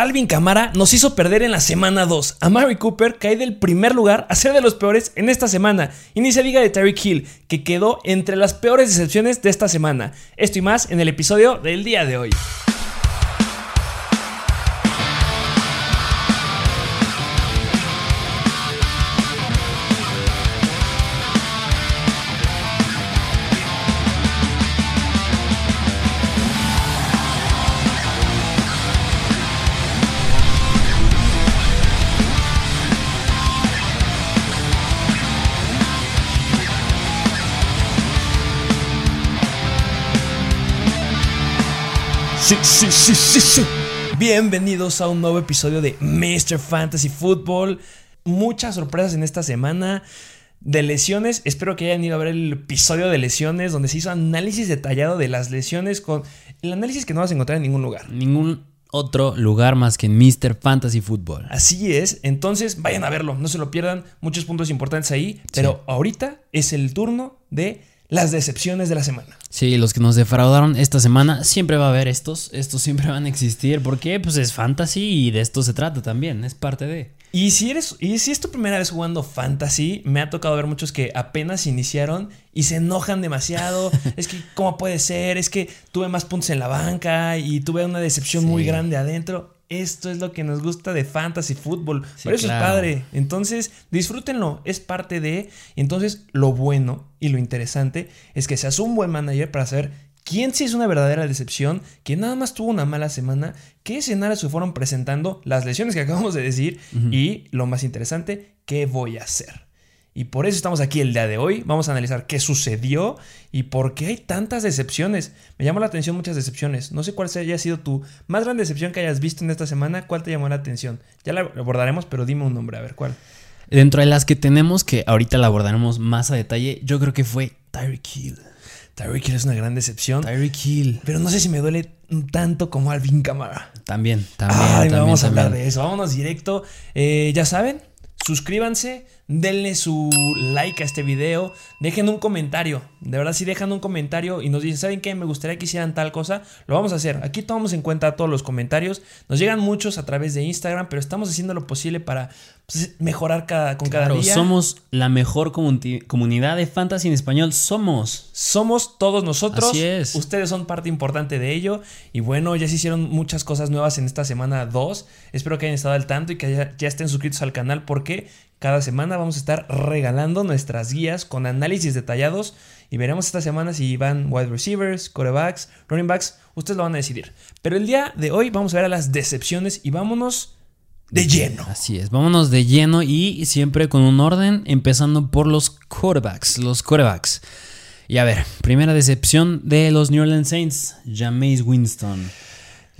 Alvin Camara nos hizo perder en la semana 2. A Mary Cooper cae del primer lugar a ser de los peores en esta semana. Y ni se diga de Tyreek Hill, que quedó entre las peores decepciones de esta semana. Esto y más en el episodio del día de hoy. Sí, sí, sí, sí, sí. Bienvenidos a un nuevo episodio de Mr. Fantasy Football. Muchas sorpresas en esta semana de lesiones. Espero que hayan ido a ver el episodio de lesiones donde se hizo análisis detallado de las lesiones con el análisis que no vas a encontrar en ningún lugar. Ningún otro lugar más que en Mr. Fantasy Football. Así es, entonces vayan a verlo, no se lo pierdan, muchos puntos importantes ahí, pero ahorita es el turno de las decepciones de la semana. Sí, los que nos defraudaron esta semana, siempre va a haber estos, estos siempre van a existir, porque pues es fantasy y de esto se trata también, es parte de... Y si eres y si es tu primera vez jugando fantasy, me ha tocado ver muchos que apenas iniciaron y se enojan demasiado. es que cómo puede ser, es que tuve más puntos en la banca y tuve una decepción muy grande adentro. Esto es lo que nos gusta de fantasy fútbol. Por eso es padre. Entonces, disfrútenlo. Es parte de. Entonces, lo bueno y lo interesante es que seas un buen manager para saber quién sí es una verdadera decepción, que nada más tuvo una mala semana, qué escenarios se fueron presentando, las lesiones que acabamos de decir y, lo más interesante, qué voy a hacer. Y por eso estamos aquí el día de hoy. Vamos a analizar qué sucedió y por qué hay tantas decepciones. Me llamó la atención muchas decepciones. No sé cuál haya sido tu más grande decepción que hayas visto en esta semana. ¿Cuál te llamó la atención? Ya la abordaremos, pero dime un nombre, a ver cuál. Dentro de las que tenemos, que ahorita la abordaremos más a detalle, yo creo que fue Tyreek Hill. Tyreek Hill es una gran decepción. Tyreek Hill. Pero no sé si me duele tanto como Alvin Camara. También, también. Ay, también, vamos a hablar de eso. Vámonos directo. Eh, ya saben, suscríbanse, denle su like a este video, dejen un comentario. De verdad, si dejan un comentario y nos dicen, ¿saben qué? Me gustaría que hicieran tal cosa, lo vamos a hacer. Aquí tomamos en cuenta todos los comentarios. Nos llegan muchos a través de Instagram, pero estamos haciendo lo posible para pues, mejorar cada, con Claro, cada día. somos la mejor comuni- comunidad de fantasy en español. Somos. Somos todos nosotros. Así es. Ustedes son parte importante de ello. Y bueno, ya se hicieron muchas cosas nuevas en esta semana 2. Espero que hayan estado al tanto y que ya, ya estén suscritos al canal porque cada semana vamos a estar regalando nuestras guías con análisis detallados. Y veremos esta semana si van wide receivers, quarterbacks, running backs. Ustedes lo van a decidir. Pero el día de hoy vamos a ver a las decepciones y vámonos de lleno. Así es, vámonos de lleno y siempre con un orden, empezando por los quarterbacks. Los quarterbacks. Y a ver, primera decepción de los New Orleans Saints, Jameis Winston.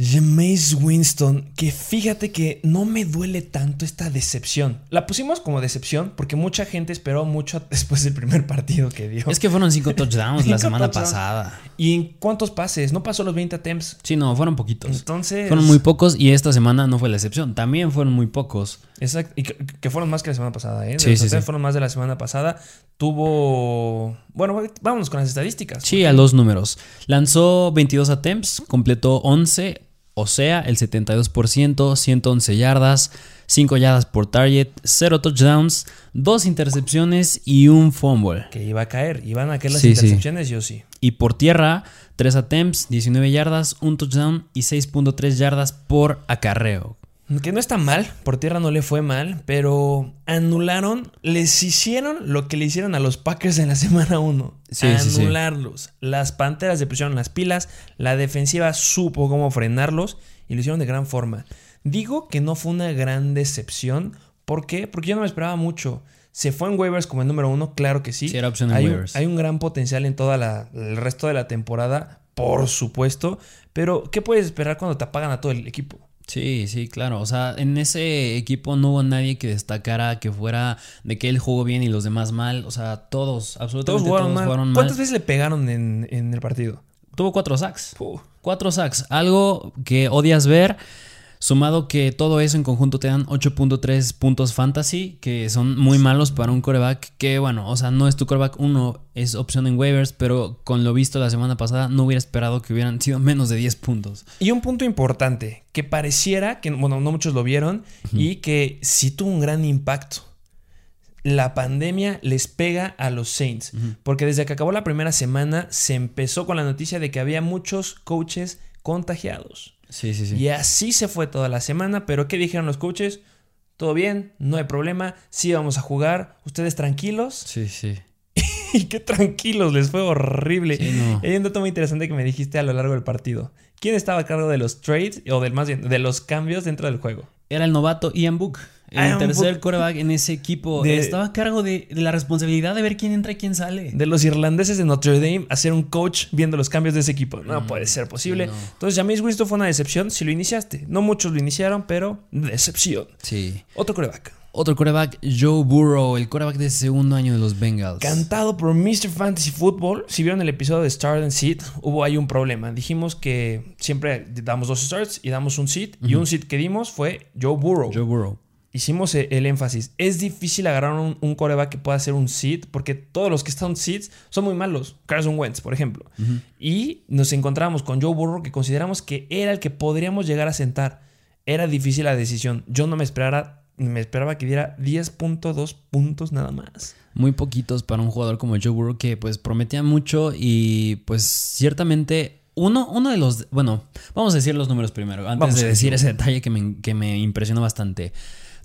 Jameis Winston, que fíjate que no me duele tanto esta decepción. La pusimos como decepción porque mucha gente esperó mucho después del primer partido que dio. Es que fueron cinco touchdowns la semana touchdowns. pasada. ¿Y en cuántos pases? No pasó los 20 attempts. Sí, no, fueron poquitos. Entonces. Fueron muy pocos y esta semana no fue la excepción. También fueron muy pocos. Exacto. Y que, que fueron más que la semana pasada, ¿eh? Sí, sí, sí. Fueron más de la semana pasada. Tuvo. Bueno, vámonos con las estadísticas. Sí, a los números. Lanzó 22 attempts, completó 11, o sea, el 72%, 111 yardas, 5 yardas por target, 0 touchdowns, 2 intercepciones y un fumble. Que iba a caer. Iban a caer las Sí, sí. intercepciones, yo sí. Y por tierra, 3 attempts, 19 yardas, 1 touchdown y 6.3 yardas por acarreo. Que no está mal, por tierra no le fue mal, pero anularon, les hicieron lo que le hicieron a los Packers en la semana 1. Sí, sí, sí. Anularlos. Las Panteras se pusieron las pilas, la defensiva supo cómo frenarlos y lo hicieron de gran forma. Digo que no fue una gran decepción, ¿por qué? Porque yo no me esperaba mucho. Se fue en waivers como el número uno, claro que sí. Sí, era opción en hay, un- waivers. hay un gran potencial en todo el resto de la temporada, por supuesto, pero ¿qué puedes esperar cuando te apagan a todo el equipo? Sí, sí, claro. O sea, en ese equipo no hubo nadie que destacara que fuera de que él jugó bien y los demás mal. O sea, todos, Todos absolutamente jugaron todos mal. jugaron mal. ¿Cuántas veces le pegaron en, en el partido? Tuvo cuatro sacks. Cuatro sacks. Algo que odias ver. Sumado que todo eso en conjunto te dan 8.3 puntos fantasy, que son muy malos para un coreback que, bueno, o sea, no es tu coreback uno, es opción en waivers, pero con lo visto la semana pasada no hubiera esperado que hubieran sido menos de 10 puntos. Y un punto importante, que pareciera que, bueno, no muchos lo vieron, y que sí tuvo un gran impacto. La pandemia les pega a los Saints, porque desde que acabó la primera semana se empezó con la noticia de que había muchos coaches contagiados. Sí, sí, sí. Y así se fue toda la semana, pero ¿qué dijeron los coaches? Todo bien, no hay problema, sí vamos a jugar, ustedes tranquilos. Sí, sí. y qué tranquilos, les fue horrible. Sí, no. Hay un dato muy interesante que me dijiste a lo largo del partido. ¿Quién estaba a cargo de los trades o del más bien de los cambios dentro del juego? Era el novato Ian Book. El tercer coreback en ese equipo. De- Estaba a cargo de, de la responsabilidad de ver quién entra y quién sale. De los irlandeses de Notre Dame a ser un coach viendo los cambios de ese equipo. No puede ser posible. no. Entonces, James Winston fue una decepción si lo iniciaste. No muchos lo iniciaron, pero decepción. Sí. Otro coreback. Otro coreback, Joe Burrow, el coreback de segundo año de los Bengals. Cantado por Mr. Fantasy Football. Si vieron el episodio de Start and Seed, hubo ahí un problema. Dijimos que siempre damos dos starts y damos un seed. Y un seed que dimos fue Joe Burrow. Joe Burrow. Hicimos e- el énfasis. Es difícil agarrar un, un coreback que pueda hacer un seed porque todos los que están seeds son muy malos. Carson Wentz, por ejemplo. Y nos encontramos con Joe Burrow que consideramos que era el que podríamos llegar a sentar. Era difícil la decisión. Yo no me esperara, me esperaba que diera 10.2 puntos nada más. Muy poquitos para un jugador como Joe Burrow que pues prometía mucho y pues ciertamente uno, uno de los... Bueno, vamos a decir los números primero, antes Vamos de decir ese detalle que me, que me impresionó bastante.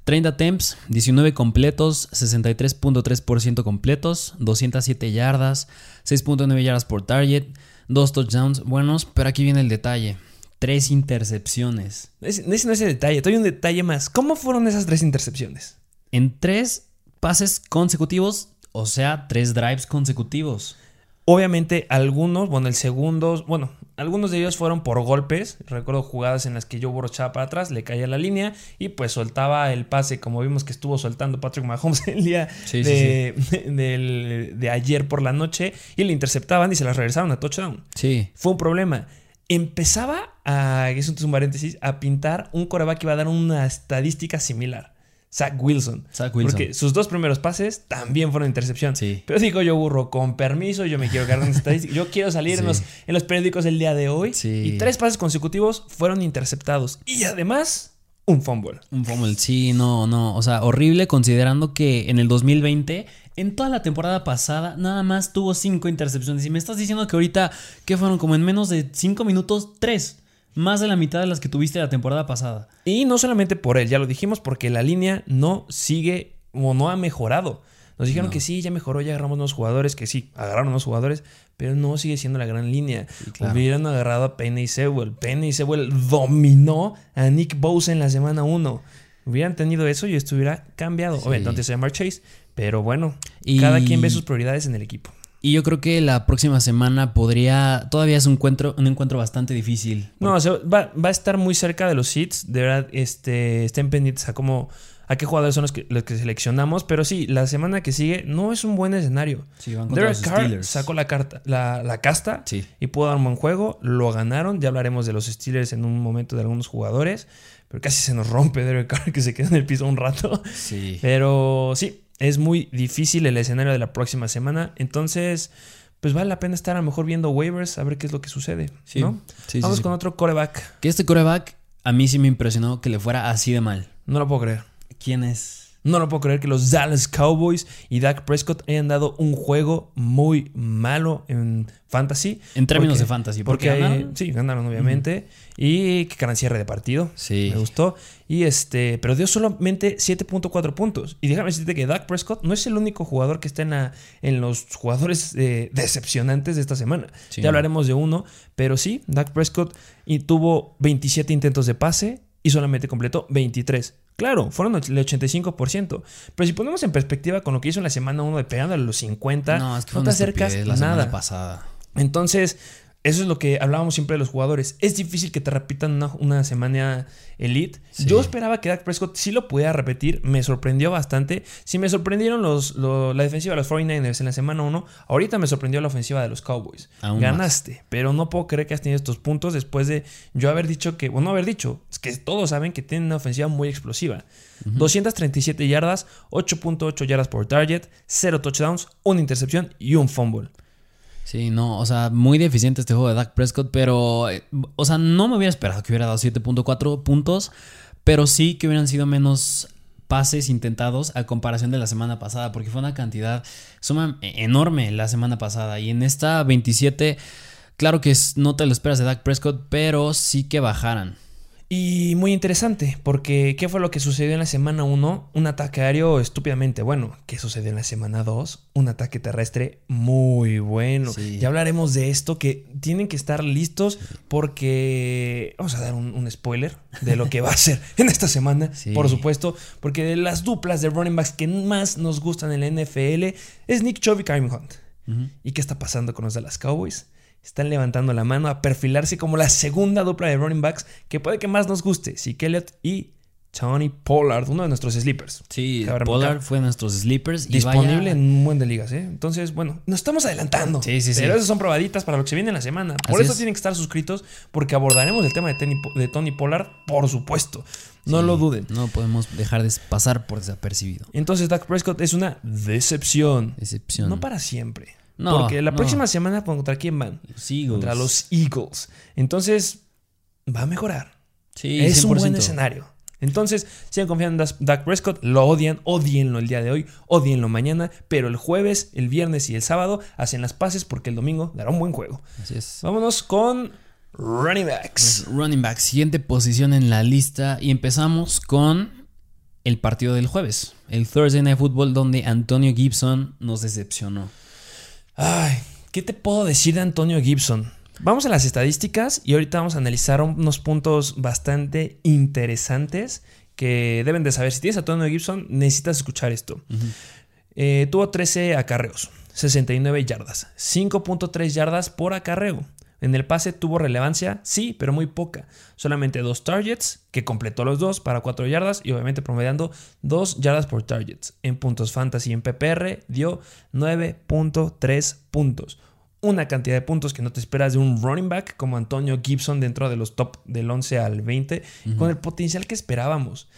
30 attempts, 19 completos, 63.3% completos, 207 yardas, 6.9 yardas por target, 2 touchdowns buenos, pero aquí viene el detalle. 3 intercepciones. Ese, ese no es el detalle, doy un detalle más. ¿Cómo fueron esas tres intercepciones? En 3 pases consecutivos, o sea, 3 drives consecutivos. Obviamente algunos, bueno, el segundo, bueno, algunos de ellos fueron por golpes. Recuerdo jugadas en las que yo borrochaba para atrás, le caía la línea y pues soltaba el pase, como vimos que estuvo soltando Patrick Mahomes el día Sí, sí, de, ayer por la noche y le interceptaban y se las regresaron a touchdown. Sí. Fue un problema. Empezaba a, es un paréntesis, a pintar un coreback que iba a dar una estadística similar. Zach Wilson. Zach Wilson. Porque sus dos primeros pases también fueron intercepción. Sí. Pero digo yo, burro, con permiso, yo me quiero cargar una estadística. Yo quiero salir en, los, en los periódicos el día de hoy. Sí. Y tres pases consecutivos fueron interceptados. Y además, un fumble. Un fumble, sí, no, no. O sea, horrible considerando que en el 2020, en toda la temporada pasada, nada más tuvo cinco intercepciones. Y me estás diciendo que ahorita, que fueron como en menos de cinco minutos, tres. Más de la mitad de las que tuviste la temporada pasada. Y no solamente por él, ya lo dijimos, porque la línea no sigue o no ha mejorado. Nos dijeron No. que sí, ya mejoró, ya agarramos nuevos jugadores, que sí, agarraron nuevos jugadores, pero no sigue siendo la gran línea. claro. Hubieran agarrado a Penny y Sewell. Penny y Sewell dominó a Nick Bosa en la semana 1. Hubieran tenido eso y estuviera cambiado. Sí. Obviamente, antes de Mark Chase, pero bueno, Y- cada quien ve sus prioridades en el equipo. Y yo creo que la próxima semana podría. Todavía es un encuentro, un encuentro bastante difícil. No, o sea, va, va a estar muy cerca de los seats. De verdad, este, estén pendientes a cómo, a qué jugadores son los que, los que seleccionamos. Pero sí, la semana que sigue no es un buen escenario. Sí, van Derek Carr Steelers. sacó la, carta, la, la casta Sí. y pudo dar un buen juego. Lo ganaron. Ya hablaremos de los Steelers en un momento de algunos jugadores. Pero casi se nos rompe Derek Carr que se queda en el piso un rato. Sí. Pero sí, es muy difícil el escenario de la próxima semana. Entonces, pues vale la pena estar a lo mejor viendo waivers a ver qué es lo que sucede. Sí. ¿no? Sí, sí, Vamos sí. con otro coreback. Que este coreback a mí sí me impresionó que le fuera así de mal. No lo puedo creer. ¿Quién es? No lo puedo creer que los Dallas Cowboys y Dak Prescott hayan dado un juego muy malo en fantasy. En términos Porque- de fantasy. Porque Porque, ganaron, sí, ganaron obviamente. Y que ganan cierre de partido. Sí. Me gustó. Y este, pero dio solamente 7.4 puntos. Y déjame decirte que Dak Prescott no es el único jugador que está en, la- en los jugadores eh, decepcionantes de esta semana. Sí, ya hablaremos de uno. Pero sí, Dak Prescott y tuvo 27 intentos de pase y solamente completó 23. Claro, fueron el 85%. Pero si ponemos en perspectiva con lo que hizo en la semana 1 de pegándole a los 50, no, No, es que fue te acercas la nada. pasada. Entonces, Eso es lo que hablábamos siempre de los jugadores. Es difícil que te repitan una, una semana elite. Sí. Yo esperaba que Dak Prescott sí lo pudiera repetir. Me sorprendió bastante. Si me sorprendieron los, la defensiva de los 49ers en la semana 1, ahorita me sorprendió la ofensiva de los Cowboys. Aún Ganaste, pero no puedo creer que has tenido estos puntos después de yo haber dicho que, bueno, no haber dicho, es que todos saben que tienen una ofensiva muy explosiva. 237 yardas, 8.8 yardas por target, 0 touchdowns, una intercepción y un fumble. Sí, no, o sea, muy deficiente este juego de Dak Prescott, pero, eh, o sea, no me hubiera esperado que hubiera dado 7.4 puntos, pero sí que hubieran sido menos pases intentados a comparación de la semana pasada, porque fue una cantidad suma enorme la semana pasada. Y en esta 27, claro que no te lo esperas de Dak Prescott, pero sí que bajaran. Y muy interesante, porque ¿qué fue lo que sucedió en la semana 1? Un ataque aéreo estúpidamente bueno. ¿Qué sucedió en la semana 2? Un ataque terrestre muy bueno. Sí. Ya hablaremos de esto, que tienen que estar listos porque... Vamos a dar un, un spoiler de lo que va a ser en esta semana, Sí. por supuesto, porque de las duplas de running backs que más nos gustan en la NFL es Nick Chubb y Kareem Hunt. ¿Y qué está pasando con los Dallas Cowboys? Están levantando la mano a perfilarse como la segunda dupla de running backs que puede que más nos guste. Zeke Elliott y Tony Pollard, uno de nuestros sleepers. Sí, Pollard fue de nuestros sleepers. y Disponible vaya- en un buen de ligas, ¿eh? Entonces, bueno, nos estamos adelantando. Sí, sí, sí. Pero esas son probaditas para lo que se viene en la semana. Por Así eso es. tienen que estar suscritos, porque abordaremos el tema de, Tony- de Tony Pollard, por supuesto. No Sí, lo duden. No podemos dejar de pasar por desapercibido. Entonces, Dak Prescott es una decepción. Excepción. No para siempre. No, porque la no. próxima semana, ¿contra quién van? Los Eagles. contra los Eagles. Entonces, va a mejorar. Sí, es un buen 100%. escenario. Entonces, sigan confiando en Dak Prescott, lo odian, odienlo el día de hoy, odienlo mañana, pero el jueves, el viernes y el sábado hacen las paces porque el domingo dará un buen juego. Así es. Vámonos con running backs. Pues, running back, siguiente posición en la lista. Y empezamos con el partido del jueves. El Thursday Night Football, donde Antonio Gibson nos decepcionó. Ay, ¿qué te puedo decir de Antonio Gibson? Vamos a las estadísticas y ahorita vamos a analizar unos puntos bastante interesantes que deben de saber. Si tienes a Antonio Gibson, necesitas escuchar esto. Eh, tuvo 13 acarreos, 69 yardas, 5.3 yardas por acarreo. En el pase tuvo relevancia, sí, pero muy poca. Solamente dos targets, que completó los dos para 4 yardas y obviamente promediando 2 yardas por targets. En puntos fantasy en PPR dio 9.3 puntos. Una cantidad de puntos que no te esperas de un running back como Antonio Gibson dentro de los top del 11 al 20, con el potencial que esperábamos.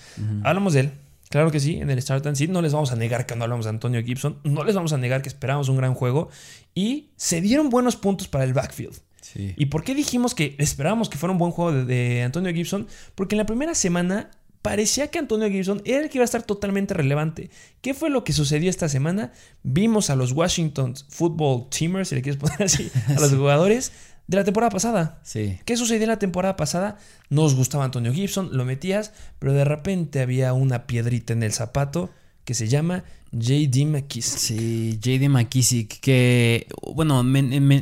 Hablamos de él, Claro que sí, en el Start and Sit no les vamos a negar que no hablamos de Antonio Gibson, no les vamos a negar que esperábamos un gran juego y se dieron buenos puntos para el backfield. Sí. ¿Y por qué dijimos que esperábamos que fuera un buen juego de, de Antonio Gibson? Porque en la primera semana parecía que Antonio Gibson era el que iba a estar totalmente relevante. ¿Qué fue lo que sucedió esta semana? Vimos a los Washington Football Teamers, si le quieres poner así, a los jugadores de la temporada pasada. Sí. ¿Qué sucedió en la temporada pasada? Nos gustaba Antonio Gibson, lo metías, pero de repente había una piedrita en el zapato que se llama JD McKissick. Sí, JD McKissick, que, bueno,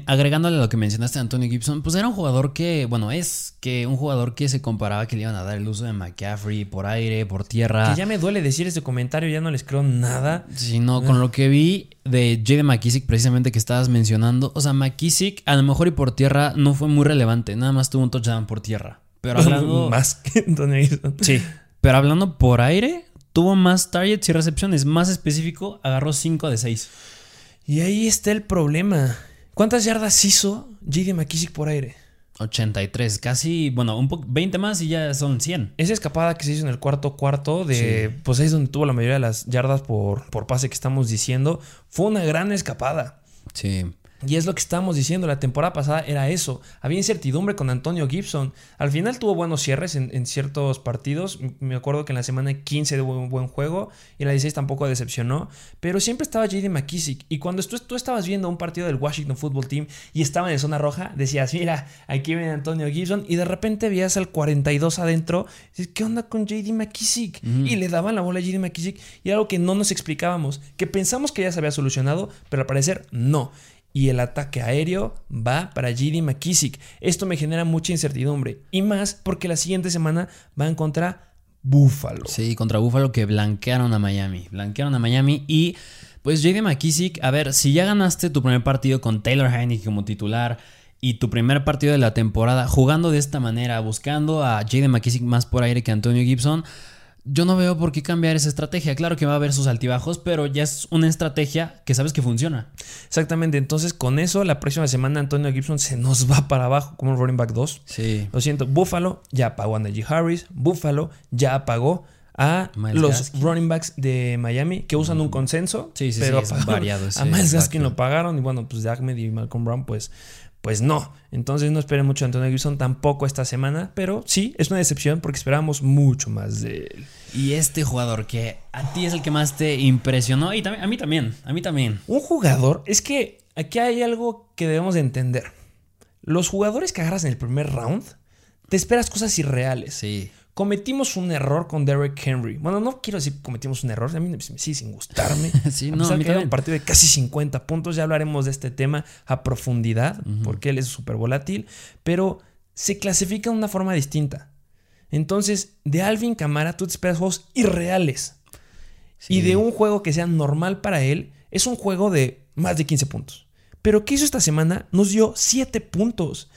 agregándole a lo que mencionaste Antonio Gibson, pues era un jugador que, bueno, es que un jugador que se comparaba que le iban a dar el uso de McCaffrey por aire, por tierra. Que ya me duele decir este comentario, ya no les creo nada. Sí, no, con lo que vi de JD McKissick, precisamente que estabas mencionando, o sea, McKissick a lo mejor y por tierra no fue muy relevante, nada más tuvo un touchdown por tierra. Pero hablando. Más que Antonio Gibson. Sí. Pero hablando por aire, tuvo más targets y recepciones. Más específico, agarró 5 de 6. Y ahí está el problema. ¿Cuántas yardas hizo JD McKissick por aire? 83, casi, bueno, un poco, 20 más y ya son 100. Esa escapada que se hizo en el cuarto cuarto de... Sí. Pues ahí es donde tuvo la mayoría de las yardas por, por pase que estamos diciendo. Fue una gran escapada. Sí. Y es lo que estábamos diciendo, la temporada pasada era eso. Había incertidumbre con Antonio Gibson. Al final tuvo buenos cierres en, en ciertos partidos. Me acuerdo que en la semana 15 tuvo un buen juego y en la 16 tampoco decepcionó. Pero siempre estaba JD McKissick. Y cuando tú, tú estabas viendo un partido del Washington Football Team y estaban en zona roja, decías, mira, aquí viene Antonio Gibson. Y de repente veías al 42 adentro. Y dices, ¿qué onda con JD McKissick? Y le daban la bola a JD McKissick. Y era algo que no nos explicábamos. Que pensamos que ya se había solucionado, pero al parecer no y el ataque aéreo va para JD McKissick. Esto me genera mucha incertidumbre y más porque la siguiente semana van contra Buffalo. Sí, contra Buffalo que blanquearon a Miami. Blanquearon a Miami y pues JD McKissick, a ver, si ya ganaste tu primer partido con Taylor Heineke como titular y tu primer partido de la temporada jugando de esta manera, buscando a Jaden McKissick más por aire que Antonio Gibson, yo no veo por qué cambiar esa estrategia. Claro que va a haber sus altibajos, pero ya es una estrategia que sabes que funciona. Exactamente, entonces con eso la próxima semana Antonio Gibson se nos va para abajo como un running back 2. Sí. Lo siento, Buffalo ya apagó a Najee Harris, Buffalo ya apagó a Miles los Gaskin. running backs de Miami que usan un consenso, Sí, sí, pero sí, apagaron variado a Miles Gaskin lo pagaron y bueno, pues de Ahmed y Malcolm Brown pues pues no. Entonces no esperen mucho a Antonio Gibson tampoco esta semana, pero sí, es una decepción porque esperábamos mucho más de él. Y este jugador que a ti es el que más te impresionó y también a mí también, a mí también. Un jugador, es que aquí hay algo que debemos de entender. Los jugadores que agarras en el primer round, te esperas cosas irreales. Sí. Cometimos un error con Derrick Henry. Bueno, no quiero decir que cometimos un error, a mí me sigue sin gustarme. Sí, a no, pesar que era un partido de casi 50 puntos, ya hablaremos de este tema a profundidad, porque él es súper volátil, pero se clasifica de una forma distinta. Entonces, de Alvin Camara tú te esperas juegos irreales. Y Sí. de un juego que sea normal para él, es un juego de más de 15 puntos. Pero ¿qué hizo esta semana? Nos dio 7 puntos.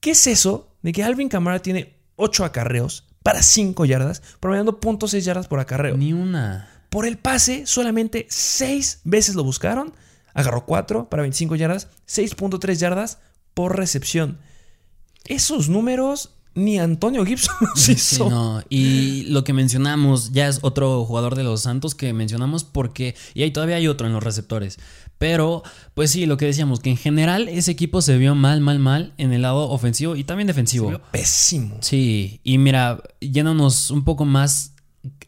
¿Qué es eso de que Alvin Camara tiene 8 acarreos para 5 yardas, promediando .6 yardas por acarreo? Ni una. Por el pase, solamente 6 veces lo buscaron. Agarró 4 para 25 yardas, 6.3 yardas por recepción. Esos números ni Antonio Gibson Sí, hizo. no. Y lo que mencionamos, ya es otro jugador de los Santos que mencionamos porque, y ahí todavía hay otro en los receptores. Pero, pues sí, lo que decíamos, que en general ese equipo se vio mal, mal, mal en el lado ofensivo y también defensivo. Se vio pésimo. Sí, y mira, yéndonos un poco más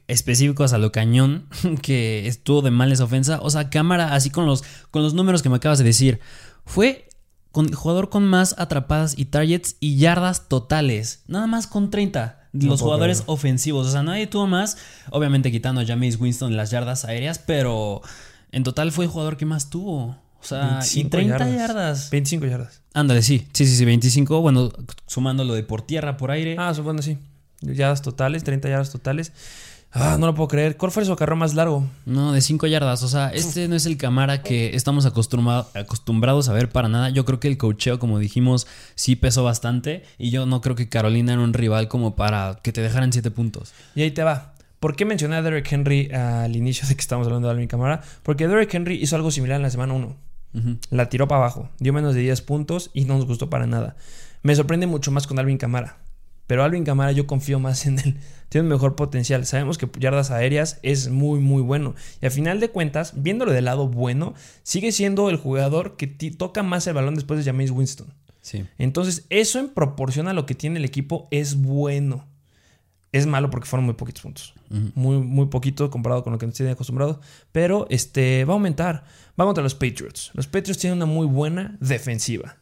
específicos a lo cañón que estuvo de mal esa ofensa. O sea, cámara, así con los, con los números que me acabas de decir, fue con, el jugador con más atrapadas y targets y yardas totales. Nada más con 30. No los jugadores ofensivos. O sea, nadie tuvo más. Obviamente quitando a James Winston las yardas aéreas, pero en total fue el jugador que más tuvo. O sea, y 25 30 yardas. 25 yardas. Ándale, sí, sí, sí, sí, 25. Bueno, sumando lo de por tierra, por aire. Ah, su- bueno, sí. Yardas totales, 30 yardas totales. Ah, no lo puedo creer. ¿Cuál fue su carrera más largo? No, de 5 yardas. O sea, este no es el Camara que estamos acostumbrado- acostumbrados a ver para nada. Yo creo que el cocheo, como dijimos, sí pesó bastante. Y yo no creo que Carolina era un rival como para que te dejaran 7 puntos. Y ahí te va. ¿Por qué mencioné a Derrick Henry al inicio de que estamos hablando de Alvin Camara? Porque Derrick Henry hizo algo similar en la semana 1. Ujú. La tiró para abajo, dio menos de 10 puntos y no nos gustó para nada. Me sorprende mucho más con Alvin Camara. Pero Alvin Camara yo confío más en él. Tiene un mejor potencial. Sabemos que yardas aéreas es muy muy bueno. Y a final de cuentas, viéndolo del lado bueno, sigue siendo el jugador que ti- toca más el balón después de James Winston. Sí. Entonces, eso en proporción a lo que tiene el equipo es bueno. Es malo porque fueron muy poquitos puntos. Muy, muy poquito comparado con lo que nos tiene acostumbrado. Pero este va a aumentar. Va contra los Patriots. Los Patriots tienen una muy buena defensiva.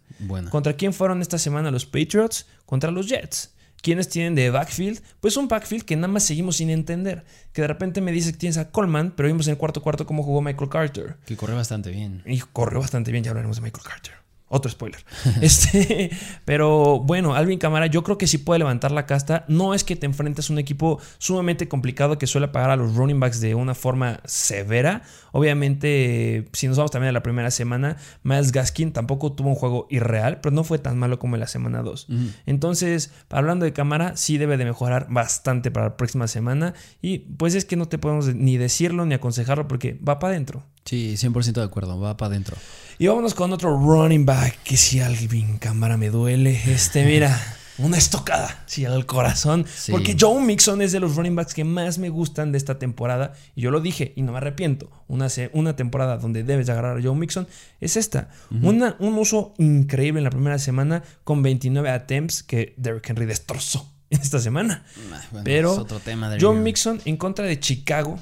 ¿Contra quién fueron esta semana los Patriots? Contra los Jets. ¿Quiénes tienen de backfield? Pues un backfield que nada más seguimos sin entender. Que de repente me dice que tienes a Coleman, pero vimos en el cuarto cuarto cómo jugó Michael Carter. Que corre bastante bien. Y corrió bastante bien, ya hablaremos de Michael Carter. Otro spoiler. este, pero bueno, Alvin Camara, yo creo que sí puede levantar la casta. No es que te enfrentes a un equipo sumamente complicado que suele pagar a los running backs de una forma severa. Obviamente, si nos vamos también a la primera semana, Miles Gaskin tampoco tuvo un juego irreal, pero no fue tan malo como en la semana 2. Entonces, hablando de Camara, sí debe de mejorar bastante para la próxima semana. Y pues es que no te podemos ni decirlo ni aconsejarlo porque va para adentro. Sí, 100% de acuerdo. Va para adentro. Y vámonos con otro running back que si Alvin Cámara me duele. Este, mira, una estocada, sí, al corazón. Sí. Porque Joe Mixon es de los running backs que más me gustan de esta temporada. Y yo lo dije y no me arrepiento. Una, una temporada donde debes de agarrar a Joe Mixon es esta. Una- un uso increíble en la primera semana con 29 attempts que Derrick Henry destrozó esta semana. Bueno, Pero es otro tema review. Mixon en contra de Chicago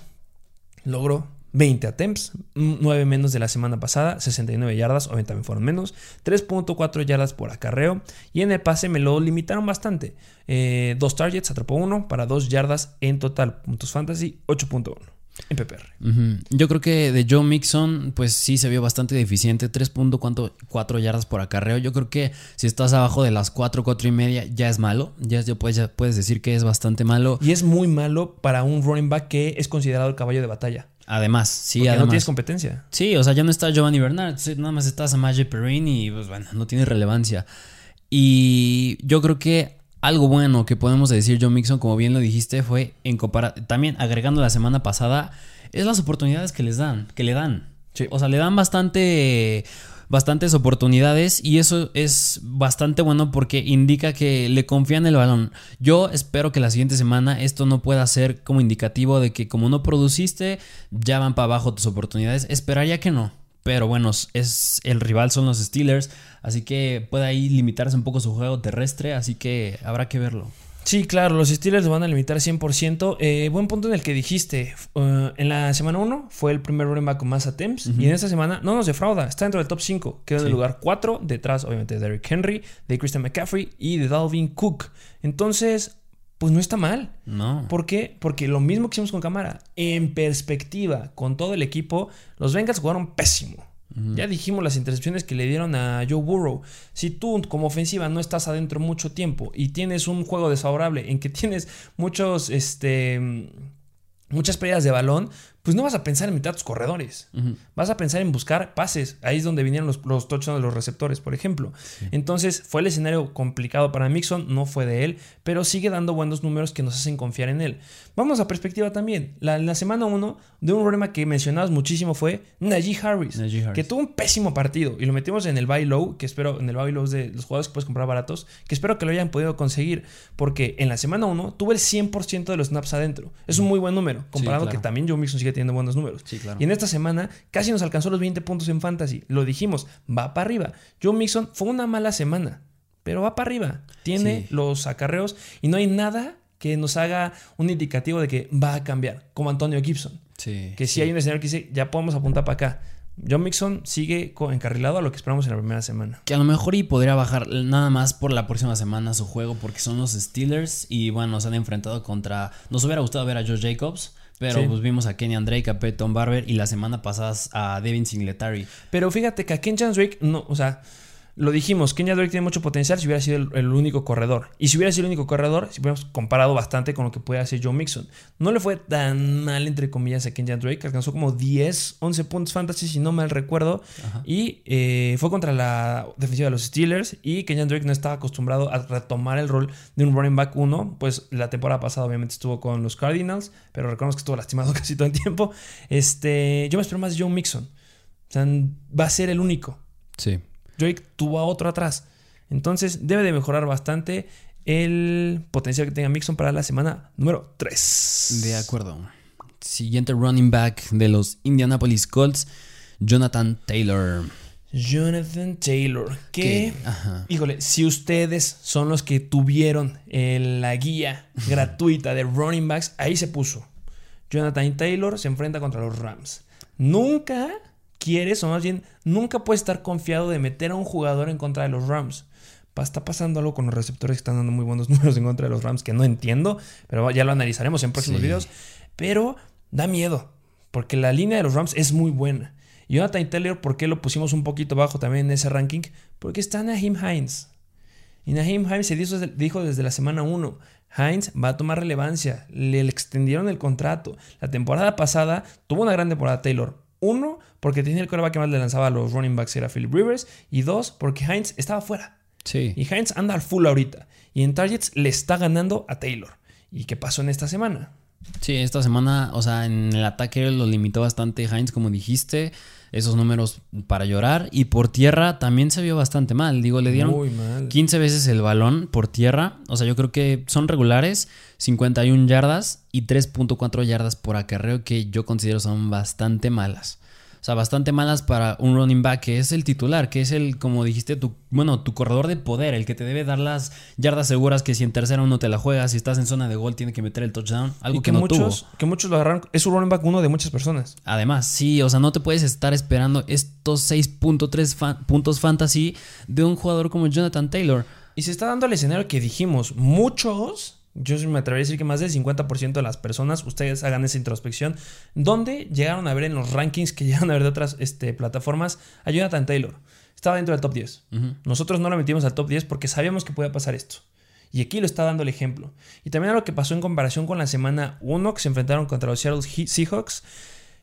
logró 20 attempts, 9 menos de la semana pasada, 69 yardas, obviamente también fueron menos, 3.4 yardas por acarreo y en el pase me lo limitaron bastante. Eh, dos targets, atrapó uno para 2 yardas en total, puntos fantasy 8.1 en PPR. Ujú. Yo creo que de Joe Mixon, pues sí se vio bastante deficiente. 3.4 yardas por acarreo. Yo creo que si estás abajo de las 4, 4 y media, ya es malo. Ya, ya puedes, ya puedes decir que es bastante malo. Y es muy malo para un running back que es considerado el caballo de batalla. Además, sí, Porque además. no tienes competencia. Sí, o sea, ya no está Giovanni Bernard, nada más estás a Maggi Perrini y pues bueno, no tiene relevancia. Y yo creo que algo bueno que podemos decir John Mixon, como bien lo dijiste, fue en comparar, también agregando la semana pasada, es las oportunidades que les dan, que le dan. Sí. O sea, le dan bastante bastantes oportunidades y eso es bastante bueno porque indica que le confían el balón. Yo espero que la siguiente semana esto no pueda ser como indicativo de que como no produciste ya van para abajo tus oportunidades. Esperaría que no. Pero bueno, es el rival son los Steelers, así que puede ahí limitarse un poco su juego terrestre, así que habrá que verlo. Sí, claro, los Steelers lo van a limitar 100%. Eh, buen punto en el que dijiste. uh, en la semana 1 fue el primer running back con más attempts. Y en esta semana no nos defrauda. Está dentro del top 5. Queda en Sí. el lugar 4. Detrás, obviamente, de Derrick Henry, de Christian McCaffrey y de Dalvin Cook. Entonces, pues no está mal. No. ¿Por qué? Porque lo mismo que hicimos con cámara. En perspectiva, con todo el equipo, los Bengals jugaron pésimo. Ya dijimos las intercepciones que le dieron a Joe Burrow. Si tú como ofensiva no estás adentro mucho tiempo y tienes un juego desfavorable en que tienes muchos, este, muchas pérdidas de balón, pues no vas a pensar en mitad tus corredores. Vas a pensar en buscar pases. Ahí es donde vinieron los, los touchdowns de los receptores, por ejemplo. Entonces fue el escenario complicado para Mixon, no fue de él, pero sigue dando buenos números que nos hacen confiar en él. Vamos a perspectiva también. La, la semana 1 de un problema que mencionabas muchísimo fue Najee Harris, Najee Harris. que tuvo un pésimo partido y lo metimos en el buy low, que espero, en el buy low de los jugadores que puedes comprar baratos, que espero que lo hayan podido conseguir, porque en la semana 1 tuvo el 100% de los snaps adentro. Es un muy buen número, comparado claro. que también Joe Mixon sigue teniendo buenos números. Sí, claro. Y en esta semana casi nos alcanzó los 20 puntos en fantasy. Lo dijimos, va para arriba. Joe Mixon fue una mala semana, pero va para arriba. Tiene Sí. los acarreos y no hay nada que nos haga un indicativo de que va a cambiar, como Antonio Gibson. Sí. Que si sí. hay un escenario que dice, ya podemos apuntar para acá. Joe Mixon sigue encarrilado a lo que esperamos en la primera semana. Que a lo mejor y podría bajar nada más por la próxima semana su juego porque son los Steelers y bueno, se han enfrentado contra... Nos hubiera gustado ver a Josh Jacobs, pero Sí. pues vimos a Kenyan Drake, a Peyton Barber y la semana pasada a Devin Singletary. Pero fíjate que a Kenyan Drake, no, o sea, lo dijimos, Kenyan Drake tiene mucho potencial si hubiera sido el, el único corredor. Y si hubiera sido el único corredor, si hubiéramos comparado bastante con lo que puede hacer Joe Mixon. No le fue tan mal, entre comillas, a Kenyan Drake. Alcanzó como 10, 11 puntos fantasy, si no mal recuerdo. Ajá. Y eh, fue contra la defensiva de los Steelers. Y Kenyan Drake no estaba acostumbrado a retomar el rol de un running back 1. Pues la temporada pasada, obviamente, estuvo con los Cardinals. Pero recordemos que estuvo lastimado casi todo el tiempo. Este, yo me espero más de Joe Mixon. O sea, va a ser el único. Sí. Drake tuvo a otro atrás. Entonces debe de mejorar bastante el potencial que tenga Mixon para la semana número 3. De acuerdo. Siguiente running back de los Indianapolis Colts, Jonathan Taylor. Jonathan Taylor. Que, híjole, si ustedes son los que tuvieron eh, la guía gratuita de running backs, ahí se puso. Jonathan Taylor se enfrenta contra los Rams. Nunca quieres, o más bien, nunca puedes estar confiado de meter a un jugador en contra de los Rams. Está pasando algo con los receptores que están dando muy buenos números en contra de los Rams que no entiendo, pero ya lo analizaremos en próximos Sí. videos. Pero da miedo, porque la línea de los Rams es muy buena. Y Jonathan Taylor, ¿por qué lo pusimos un poquito bajo también en ese ranking? Porque está Naheem Hines. Y Naheem Hines se dijo, dijo desde la semana 1, Hines va a tomar relevancia, le extendieron el contrato. La temporada pasada tuvo una gran temporada Taylor. Uno, porque tenía el coreback que más le lanzaba a los running backs, era Philip Rivers. Y dos, porque Hines estaba fuera. Sí. Y Hines anda al full ahorita. Y en targets le está ganando a Taylor. ¿Y qué pasó en esta semana? Sí, esta semana, o sea, en el ataque lo limitó bastante Heinz, como dijiste. Esos números para llorar. Y por tierra también se vio bastante mal. Digo, le dieron Muy mal. 15 veces el balón por tierra. O sea, yo creo que son regulares. 51 yardas y 3.4 yardas por acarreo que yo considero son bastante malas. O sea, bastante malas para un running back que es el titular, que es el, como dijiste, tu, bueno, tu corredor de poder, el que te debe dar las yardas seguras que si en tercera uno te la juegas, si estás en zona de gol tiene que meter el touchdown, algo y que, que, no muchos, tuvo. que muchos lo agarraron. Es un running back uno de muchas personas. Además, sí, o sea, no te puedes estar esperando estos 6.3 fa- puntos fantasy de un jugador como Jonathan Taylor. Y se está dando el escenario que dijimos. Muchos, yo me atrevería a decir que más del 50% de las personas, ustedes hagan esa introspección, donde llegaron a ver en los rankings que llegaron a ver de otras este, plataformas a Jonathan Taylor. Estaba dentro del top 10. Ujú. Nosotros no lo metimos al top 10 porque sabíamos que podía pasar esto. Y aquí lo está dando el ejemplo. Y también a lo que pasó en comparación con la semana 1 que se enfrentaron contra los Seattle Seahawks.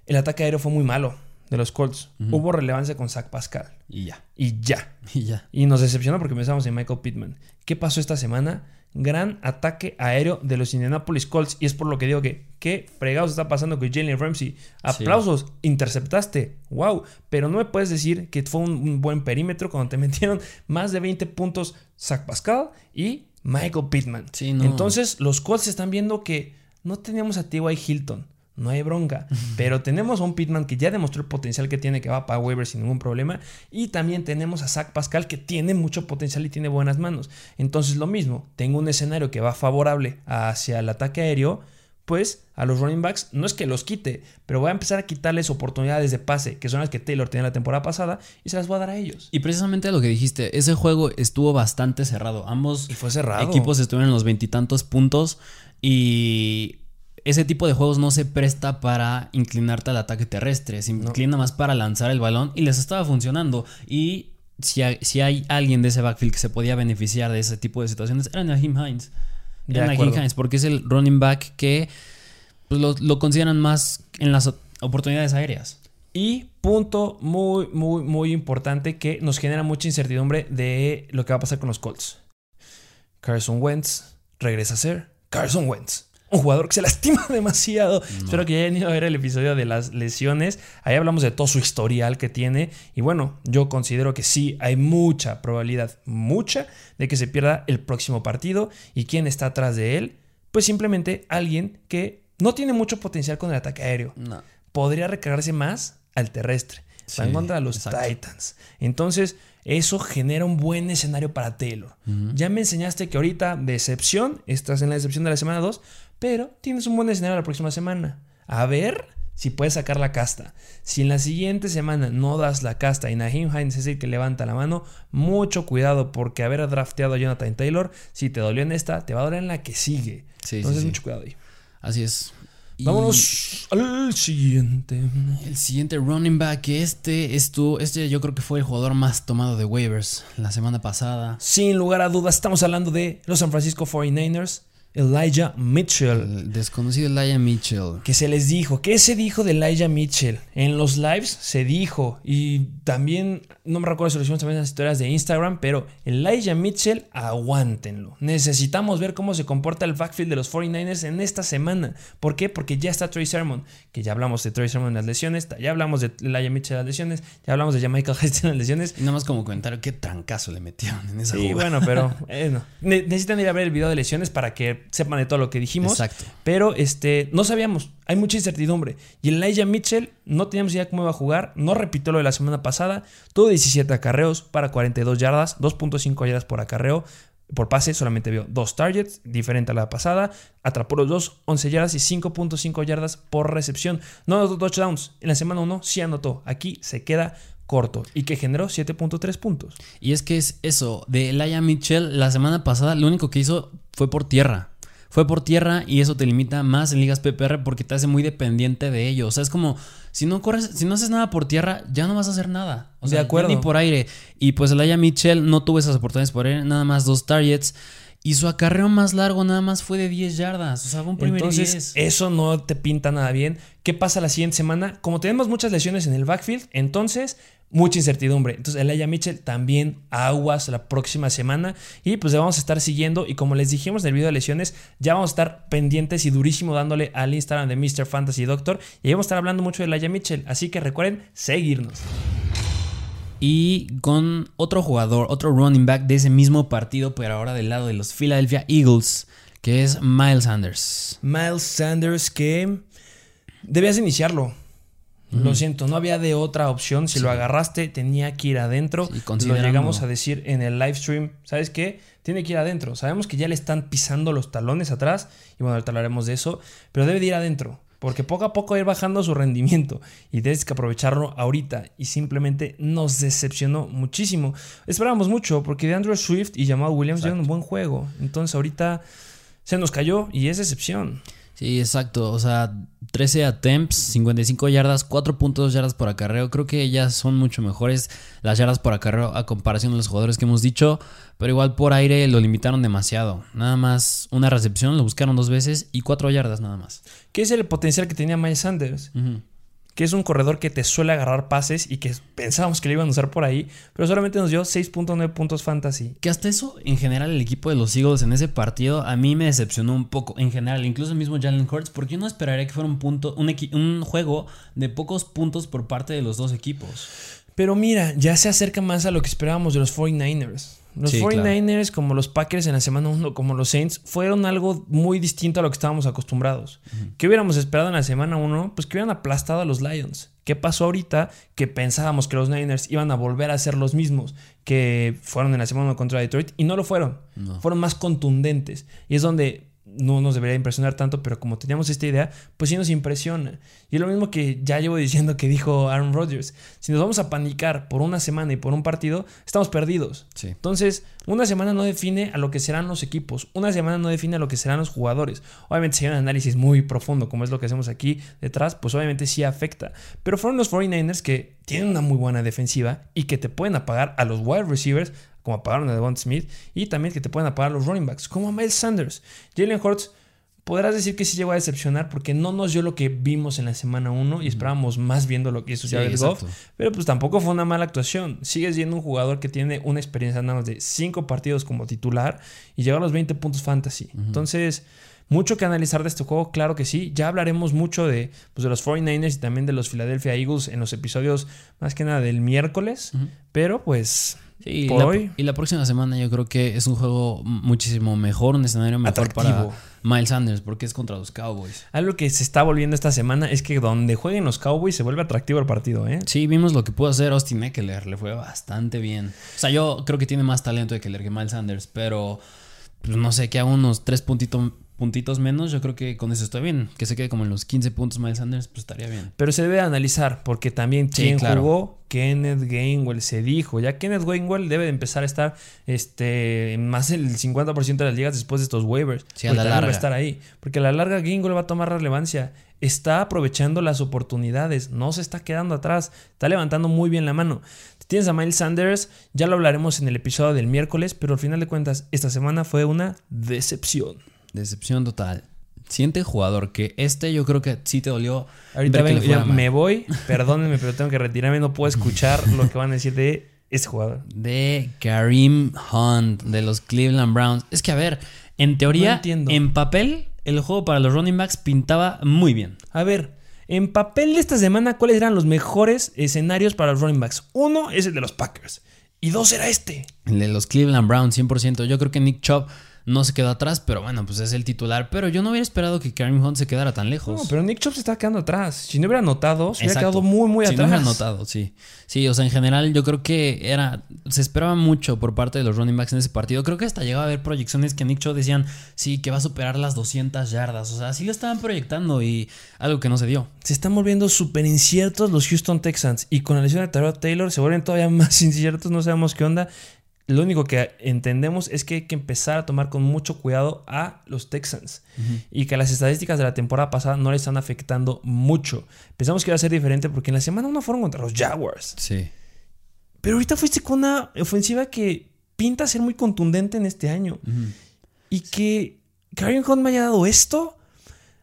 el ataque aéreo fue muy malo de los Colts. Hubo relevancia con Zach Pascal. Y ya. Y ya. Y ya. Y nos decepcionó porque pensamos en Michael Pittman. ¿Qué pasó esta semana? Gran ataque aéreo de los Indianapolis Colts. Y es por lo que digo que, ¿qué fregados está pasando con Jalen Ramsey? Aplausos, interceptaste. Wow. Pero no me puedes decir que fue un, un buen perímetro cuando te metieron más de 20 puntos Zach Pascal y Michael Pittman. Sí, no. Entonces, los Colts están viendo que no teníamos a T.Y. Hilton. No hay bronca. Pero tenemos a un Pittman que ya demostró el potencial que tiene, que va para waivers sin ningún problema. Y también tenemos a Zach Pascal, que tiene mucho potencial y tiene buenas manos. Entonces, lo mismo, tengo un escenario que va favorable hacia el ataque aéreo. Pues a los running backs no es que los quite, pero voy a empezar a quitarles oportunidades de pase, que son las que Taylor tenía la temporada pasada, y se las voy a dar a ellos. Y precisamente lo que dijiste, ese juego estuvo bastante cerrado. Ambos Y fue cerrado. equipos estuvieron en los veintitantos puntos y ese tipo de juegos no se presta para inclinarte al ataque terrestre, se inclina más para lanzar el balón y les estaba funcionando. Y si hay, si hay alguien de ese backfield que se podía beneficiar de ese tipo de situaciones, era Naheem Hines. Era Naheem. Hines, porque es el running back que pues, lo, lo consideran más en las oportunidades aéreas. Y punto muy, muy, muy importante que nos genera mucha incertidumbre de lo que va a pasar con los Colts. Carson Wentz regresa a ser Carson Wentz. Un jugador que se lastima demasiado. Espero que ya hayan ido a ver el episodio de las lesiones. Ahí hablamos de todo su historial que tiene. Y bueno, yo considero que sí, hay mucha probabilidad, mucha, de que se pierda el próximo partido. ¿Y quién está atrás de él? Pues simplemente alguien que no tiene mucho potencial con el ataque aéreo No. podría recargarse más al terrestre. Sí, contra de los exacto. Titans. Entonces, eso genera un buen escenario para Taylor. Ya me enseñaste que ahorita, decepción, estás en la decepción de la semana 2, pero tienes un buen escenario la próxima semana. A ver si puedes sacar la casta. Si en la siguiente semana no das la casta y Naheem Hines es el que levanta la mano, mucho cuidado porque haber drafteado a Jonathan Taylor, si te dolió en esta, te va a doler en la que sigue. Sí, Entonces, sí. mucho cuidado ahí. Así es. Y Vámonos al siguiente. El siguiente running back, este, esto, este yo creo que fue el jugador más tomado de waivers la semana pasada. Sin lugar a dudas, estamos hablando de los San Francisco 49ers, Elijah Mitchell. El desconocido Elijah Mitchell. Que se les dijo, ¿qué se dijo de Elijah Mitchell? En los lives se dijo, y también, no me recuerdo si lo hicimos también en las historias de Instagram, pero Elijah Mitchell, aguántenlo. Necesitamos ver cómo se comporta el backfield de los 49ers en esta semana. ¿Por qué? Porque ya está Trey Sermon, que ya hablamos de Trey Sermon en las lesiones, ya hablamos de Elijah Mitchell en las lesiones, ya hablamos de Jamaica Hasty en las lesiones. Y nada más como comentario, qué trancazo le metieron en esa Sí, jugada. bueno, pero eh, no. Ne- necesitan ir a ver el video de lesiones para que sepan de todo lo que dijimos. Exacto. Pero este, no sabíamos, hay mucha incertidumbre. Y el Elijah Mitchell no teníamos idea cómo iba a jugar, no repitió lo de la semana pasada, tuvo 17 acarreos para 42 yardas, 2.5 yardas por acarreo. Por pase solamente vio dos targets, diferente a la pasada. Atrapó los dos, 11 yardas y 5.5 yardas por recepción. No anotó touchdowns. En la semana 1 sí anotó. Aquí se queda corto y que generó 7.3 puntos. Y es que es eso, de Elijah Mitchell, la semana pasada lo único que hizo fue por tierra. Fue por tierra y eso te limita más en ligas PPR porque te hace muy dependiente de ello. O sea, es como si no corres, si no haces nada por tierra, ya no vas a hacer nada. O De sea, ya acuerdo. Ni por aire. Y pues Elijah Mitchell no tuvo esas oportunidades por aire, nada más dos targets. Y su acarreo más largo nada más fue de 10 yardas. O sea, fue un primer Entonces, 10. eso no te pinta nada bien. ¿Qué pasa la siguiente semana? Como tenemos muchas lesiones en el backfield, entonces mucha incertidumbre. Entonces, Elijah Mitchell también aguas la próxima semana. Y pues le vamos a estar siguiendo. Y como les dijimos en el video de lesiones, ya vamos a estar pendientes y durísimo dándole al Instagram de Mr. Fantasy Doctor. Y ahí vamos a estar hablando mucho de Elijah Mitchell. Así que recuerden seguirnos. Y con otro jugador, otro running back de ese mismo partido, pero ahora del lado de los Philadelphia Eagles, que es Miles Sanders. Miles Sanders que debías iniciarlo. Lo siento, no había de otra opción. Si lo agarraste, tenía que ir adentro. Sí, lo llegamos a decir en el live stream. ¿Sabes qué? Tiene que ir adentro. Sabemos que ya le están pisando los talones atrás. Y bueno, ahorita hablaremos de eso. Pero debe de ir adentro. Porque poco a poco va a ir bajando su rendimiento. Y tienes que aprovecharlo ahorita. Y simplemente nos decepcionó muchísimo. Esperábamos mucho. Porque de Andrew Swift y Jamal Williams dieron un buen juego. Entonces ahorita se nos cayó. Y es decepción. Sí, exacto. O sea, 13 attempts, 55 yardas, 4.2 yardas por acarreo. Creo que ya son mucho mejores las yardas por acarreo a comparación de los jugadores que hemos dicho. Pero igual por aire lo limitaron demasiado. Nada más una recepción, lo buscaron dos veces y cuatro yardas nada más. ¿Qué es el potencial que tenía Miles Sanders? Que es un corredor que te suele agarrar pases y que pensábamos que le iban a usar por ahí, pero solamente nos dio 6.9 puntos fantasy. Que hasta eso, en general, el equipo de los Eagles en ese partido a mí me decepcionó un poco. En general, incluso el mismo Jalen Hurts, porque yo no esperaría que fuera un, punto, un, un juego de pocos puntos por parte de los dos equipos. Pero mira, ya se acerca más a lo que esperábamos de los 49ers. Los Sí, 49ers, como los Packers en la semana 1, como los Saints, fueron algo muy distinto a lo que estábamos acostumbrados. ¿Qué hubiéramos esperado en la semana 1? Pues que hubieran aplastado a los Lions. ¿Qué pasó ahorita? Que pensábamos que los Niners iban a volver a ser los mismos que fueron en la semana 1 contra Detroit y no lo fueron. No. Fueron más contundentes. Y es donde no nos debería impresionar tanto, pero como teníamos esta idea, pues sí nos impresiona. Y es lo mismo que ya llevo diciendo que dijo Aaron Rodgers. Si nos vamos a panicar por una semana y por un partido, estamos perdidos. Sí. Entonces, una semana no define a lo que serán los equipos, una semana no define a lo que serán los jugadores. Obviamente, si hay un análisis muy profundo, como es lo que hacemos aquí detrás, pues obviamente sí afecta. Pero fueron los 49ers que tienen una muy buena defensiva y que te pueden apagar a los wide receivers, como apagaron a Devon Smith, y también que te pueden apagar los running backs, como a Miles Sanders. Jalen Hurts, podrás decir que sí llegó a decepcionar porque no nos dio lo que vimos en la semana 1 y esperábamos más viendo lo que hizo Sí, Jared Goff. Pero pues tampoco fue una mala actuación. Sigue siendo un jugador que tiene una experiencia nada más de 5 partidos como titular y llegó a los 20 puntos fantasy. Entonces, mucho que analizar de este juego, claro que sí. Ya hablaremos mucho de, pues, de los 49ers y también de los Philadelphia Eagles en los episodios más que nada del miércoles. Pero pues, Sí, por la- hoy, y la próxima semana yo creo que es un juego muchísimo mejor, un escenario mejor Atractivo. para Miles Sanders, porque es contra los Cowboys. algo que se está volviendo esta semana es que donde jueguen los Cowboys se vuelve atractivo el partido, ¿eh? Sí, vimos lo que pudo hacer Austin Eckler, le fue bastante bien. O sea, yo creo que tiene más talento Eckler que Miles Sanders, pero pues, no sé, que a unos tres puntito- puntitos menos, yo creo que con eso está bien. Que se quede como en los 15 puntos Miles Sanders, pues estaría bien. Pero se debe analizar, porque también Sí, claro. jugó, Kenneth Gainwell se dijo. Ya Kenneth Gainwell debe de empezar a estar este, en más del 50% de las ligas después de estos waivers. Sí, a Porque la también va a larga. estar ahí. Porque a la larga Gainwell va a tomar relevancia. Está aprovechando las oportunidades, no se está quedando atrás, está levantando muy bien la mano. Tienes a Miles Sanders, ya lo hablaremos en el episodio del miércoles, pero al final de cuentas, esta semana fue una decepción. Decepción total. Siguiente jugador, que este yo creo que sí te dolió. Ahorita ya me voy, perdónenme, pero tengo que retirarme, no puedo escuchar lo que van a decir de este jugador. de Kareem Hunt de los Cleveland Browns. Es que, a ver, en teoría, No en papel, el juego para los running backs pintaba muy bien. A ver, en papel de esta semana, ¿cuáles eran los mejores escenarios para los running backs? Uno es el de los Packers y dos era este. El de los Cleveland Browns, 100%. Yo creo que Nick Chubb no se quedó atrás, pero bueno, pues es el titular. Pero yo no hubiera esperado que Kareem Hunt se quedara tan lejos. No, pero Nick Chubb se está quedando atrás. Si no hubiera anotado, se hubiera quedado muy, muy Si no atrás. hubiera notado, sí. Sí, o sea, en general yo creo que era. Se esperaba mucho por parte de los running backs en ese partido. Creo que hasta llegaba a haber proyecciones que Nick Chubb decían, sí, que va a superar las 200 yardas. O sea, sí lo estaban proyectando y algo que no se dio. Se están volviendo súper inciertos los Houston Texans. Y con la lesión de Tyrod Taylor se vuelven todavía más inciertos. No sabemos qué onda. Lo único que entendemos es que hay que empezar a tomar con mucho cuidado a los Texans. Y que las estadísticas de la temporada pasada no le están afectando mucho. Pensamos que iba a ser diferente porque en la semana uno fueron contra los Jaguars. Sí. Pero ahorita fuiste con una ofensiva que pinta ser muy contundente en este año. Y que Kareem Hunt me haya dado esto,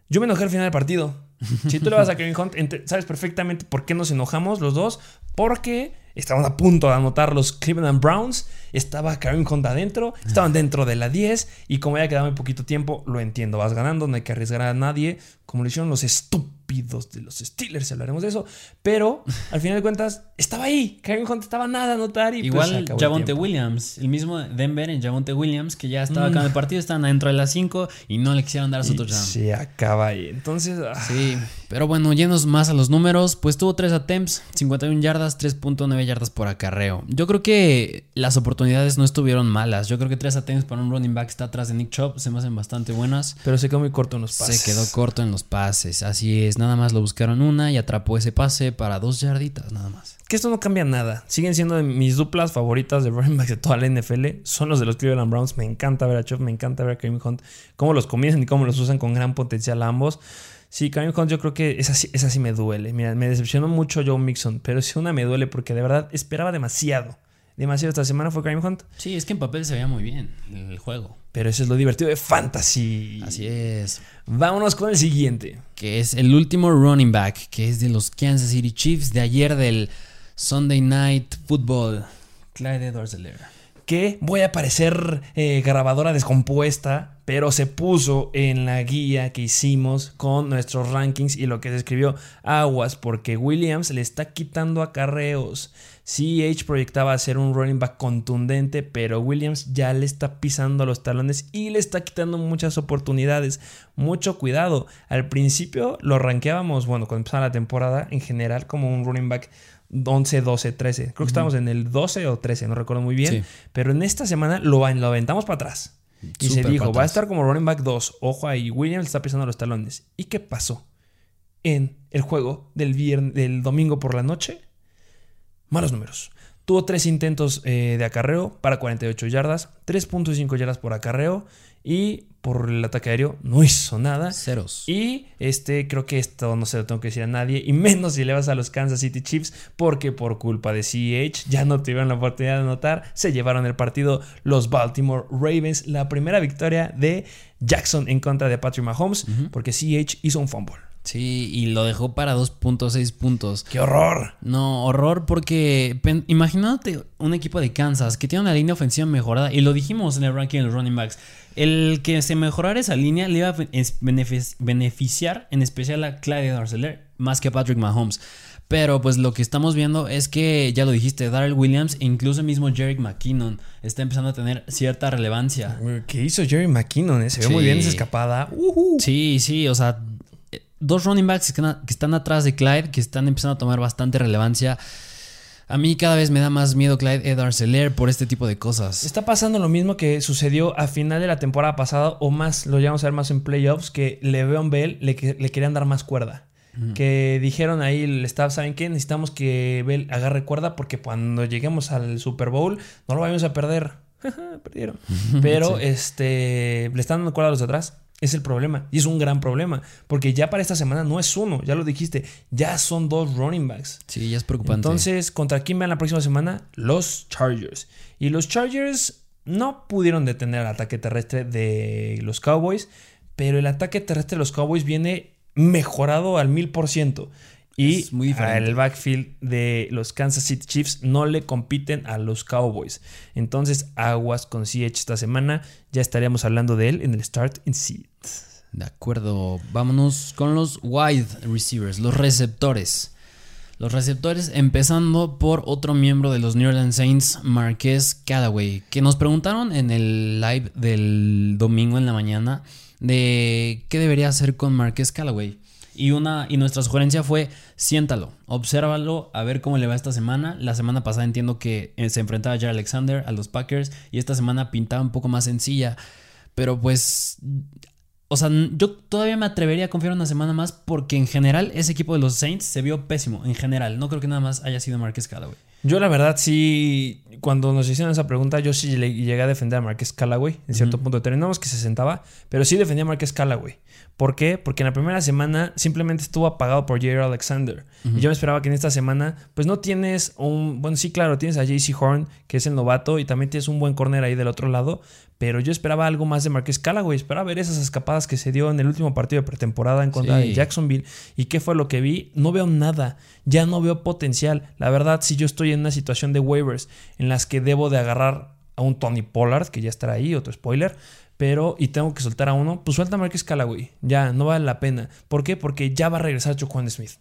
yo me enojé al final del partido. Si tú le vas a Kareem Hunt, sabes perfectamente por qué nos enojamos los dos. Porque estaban a punto de anotar los Cleveland Browns. Estaba Kareem Hunt adentro. Estaban dentro de la 10. Y como ya quedaba muy poquito tiempo, lo entiendo. Vas ganando, no hay que arriesgar a nadie. Como lo hicieron los estúpidos de los Steelers, hablaremos de eso. Pero al final de cuentas, estaba ahí. Kareem Hunt estaba nada a anotar. Y pues, Igual Javonte tiempo. Williams, el mismo Denver en Javonte Williams, que ya estaba Mm. acá en el partido, estaban adentro de las 5 y no le quisieron dar su touchdown. se acaba ahí. Entonces, ah, Sí, pero bueno, yendo más a los números, pues tuvo 3 attempts, 51 yardas, 3.9 yardas por acarreo. Yo creo que las oportunidades no estuvieron malas. Yo creo que 3 attempts para un running back está atrás de Nick Chubb, se me hacen bastante buenas. pero se quedó muy corto en los pases. Se quedó corto en los pases, así es, nada más lo buscaron una y atrapó ese pase para dos yarditas, nada más. Que esto no cambia nada. Siguen siendo mis duplas favoritas de running backs de toda la NFL. Son los de los Cleveland Browns. Me encanta ver a Chubb, me encanta ver a Kareem Hunt. Cómo los comienzan y cómo los usan con gran potencial ambos. Sí, Kareem Hunt yo creo que esa, sí- esa sí me duele. Mira, me decepcionó mucho Joe Mixon, pero sí una me duele porque de verdad esperaba demasiado. Demasiado esta semana fue Kareem Hunt. Sí, es que en papel se veía muy bien el juego. Pero eso es lo divertido de fantasy. Así es. Vámonos con el siguiente. que es el último running back, que es de los Kansas City Chiefs de ayer del Sunday Night Football. Clyde edwards Que voy a parecer eh, grabadora descompuesta, pero se puso en la guía que hicimos con nuestros rankings y lo que se escribió aguas, porque Williams le está quitando acarreos. CH proyectaba ser un running back contundente, pero Williams ya le está pisando los talones y le está quitando muchas oportunidades. Mucho cuidado. Al principio lo rankeábamos, bueno, cuando empezaba la temporada, en general como un running back 11, 12, 13. Creo que estamos en el 12 o 13, no recuerdo muy bien. Pero en esta semana lo, lo aventamos para atrás. Y se dijo, va a estar como running back 2. Ojo ahí, Williams está pisando los talones. ¿Y qué pasó? En el juego del, viernes, del domingo por la noche malos números. Tuvo tres intentos eh, de acarreo para 48 yardas, 3.5 yardas por acarreo y por el ataque aéreo no hizo nada. Ceros. Y este, creo que esto no se lo tengo que decir a nadie, y menos si le vas a los Kansas City Chiefs, porque por culpa de CH ya no tuvieron la oportunidad de anotar. Se llevaron el partido los Baltimore Ravens, la primera victoria de Jackson en contra de Patrick Mahomes, porque CH hizo un fumble. Sí, y lo dejó para 2.6 puntos. ¡Qué horror! No, horror porque imagínate un equipo de Kansas que tiene una línea ofensiva mejorada, y lo dijimos en el ranking de los running backs, el que se mejorara esa línea le iba a beneficiar en especial a Clyde Arcelor más que a Patrick Mahomes. Pero pues lo que estamos viendo es que, ya lo dijiste, Darrell Williams e incluso mismo Jerry McKinnon está empezando a tener cierta relevancia. ¿Qué hizo Jerry McKinnon? Eh? Se ve muy bien esa escapada. Sí, sí, o sea, dos running backs que, están atrás de Clyde, que están empezando a tomar bastante relevancia. A mí cada vez me da más miedo Clyde Edwards por este tipo de cosas. Está pasando lo mismo que sucedió a final de la temporada pasada, o más, lo llamamos a ver más en playoffs, que Le'Veon Bell le, le querían dar más cuerda. Que dijeron ahí el staff, ¿saben qué? Necesitamos que Bell agarre cuerda porque cuando lleguemos al Super Bowl no lo vayamos a perder. Perdieron. Pero este le están dando cuerda a los de atrás. Es el problema. Y es un gran problema. Porque ya para esta semana no es uno, ya lo dijiste. Ya son dos running backs. Sí, ya es preocupante. Entonces, ¿contra quién van la próxima semana? Los Chargers. Y los Chargers no pudieron detener el ataque terrestre de los Cowboys. Pero el ataque terrestre de los Cowboys viene mejorado al mil por ciento. Y el backfield de los Kansas City Chiefs no le compiten a los Cowboys. Entonces, aguas con CH esta semana. Ya estaríamos hablando de él en el Start in Seat. De acuerdo. Vámonos con los wide receivers, los receptores. Los receptores, empezando por otro miembro de los New Orleans Saints, Marquez Callaway, que nos preguntaron en el live del domingo en la mañana de qué debería hacer con Marquez Callaway. Y, una, y nuestra sugerencia fue, siéntalo, obsérvalo, a ver cómo le va esta semana. La semana pasada entiendo que eh, se enfrentaba ya Alexander a los Packers y esta semana pintaba un poco más sencilla. Pero pues, o sea, yo todavía me atrevería a confiar una semana más porque en general ese equipo de los Saints se vio pésimo, en general. No creo que nada más haya sido Marquez Callaway. Yo la verdad sí, cuando nos hicieron esa pregunta, yo sí llegué a defender a Marquez Callaway en cierto punto. Terminamos que se sentaba, pero sí defendía a Marquez Callaway. ¿Por qué? Porque en la primera semana simplemente estuvo apagado por Jerry Alexander. Y yo me esperaba que en esta semana, pues no tienes un. Bueno, sí, claro, tienes a JC Horn, que es el novato, y también tienes un buen corner ahí del otro lado. Pero yo esperaba algo más de Marquez Callaway. Esperaba ver esas escapadas que se dio en el último partido de pretemporada en contra de Jacksonville. ¿Y qué fue lo que vi? No veo nada. Ya no veo potencial. La verdad, si yo estoy en una situación de waivers en las que debo de agarrar a un Tony Pollard, que ya estará ahí, otro spoiler pero y tengo que soltar a uno, pues suelta a Marquez Callaway. Ya, no vale la pena. ¿Por qué? Porque ya va a regresar Chukwuan Smith.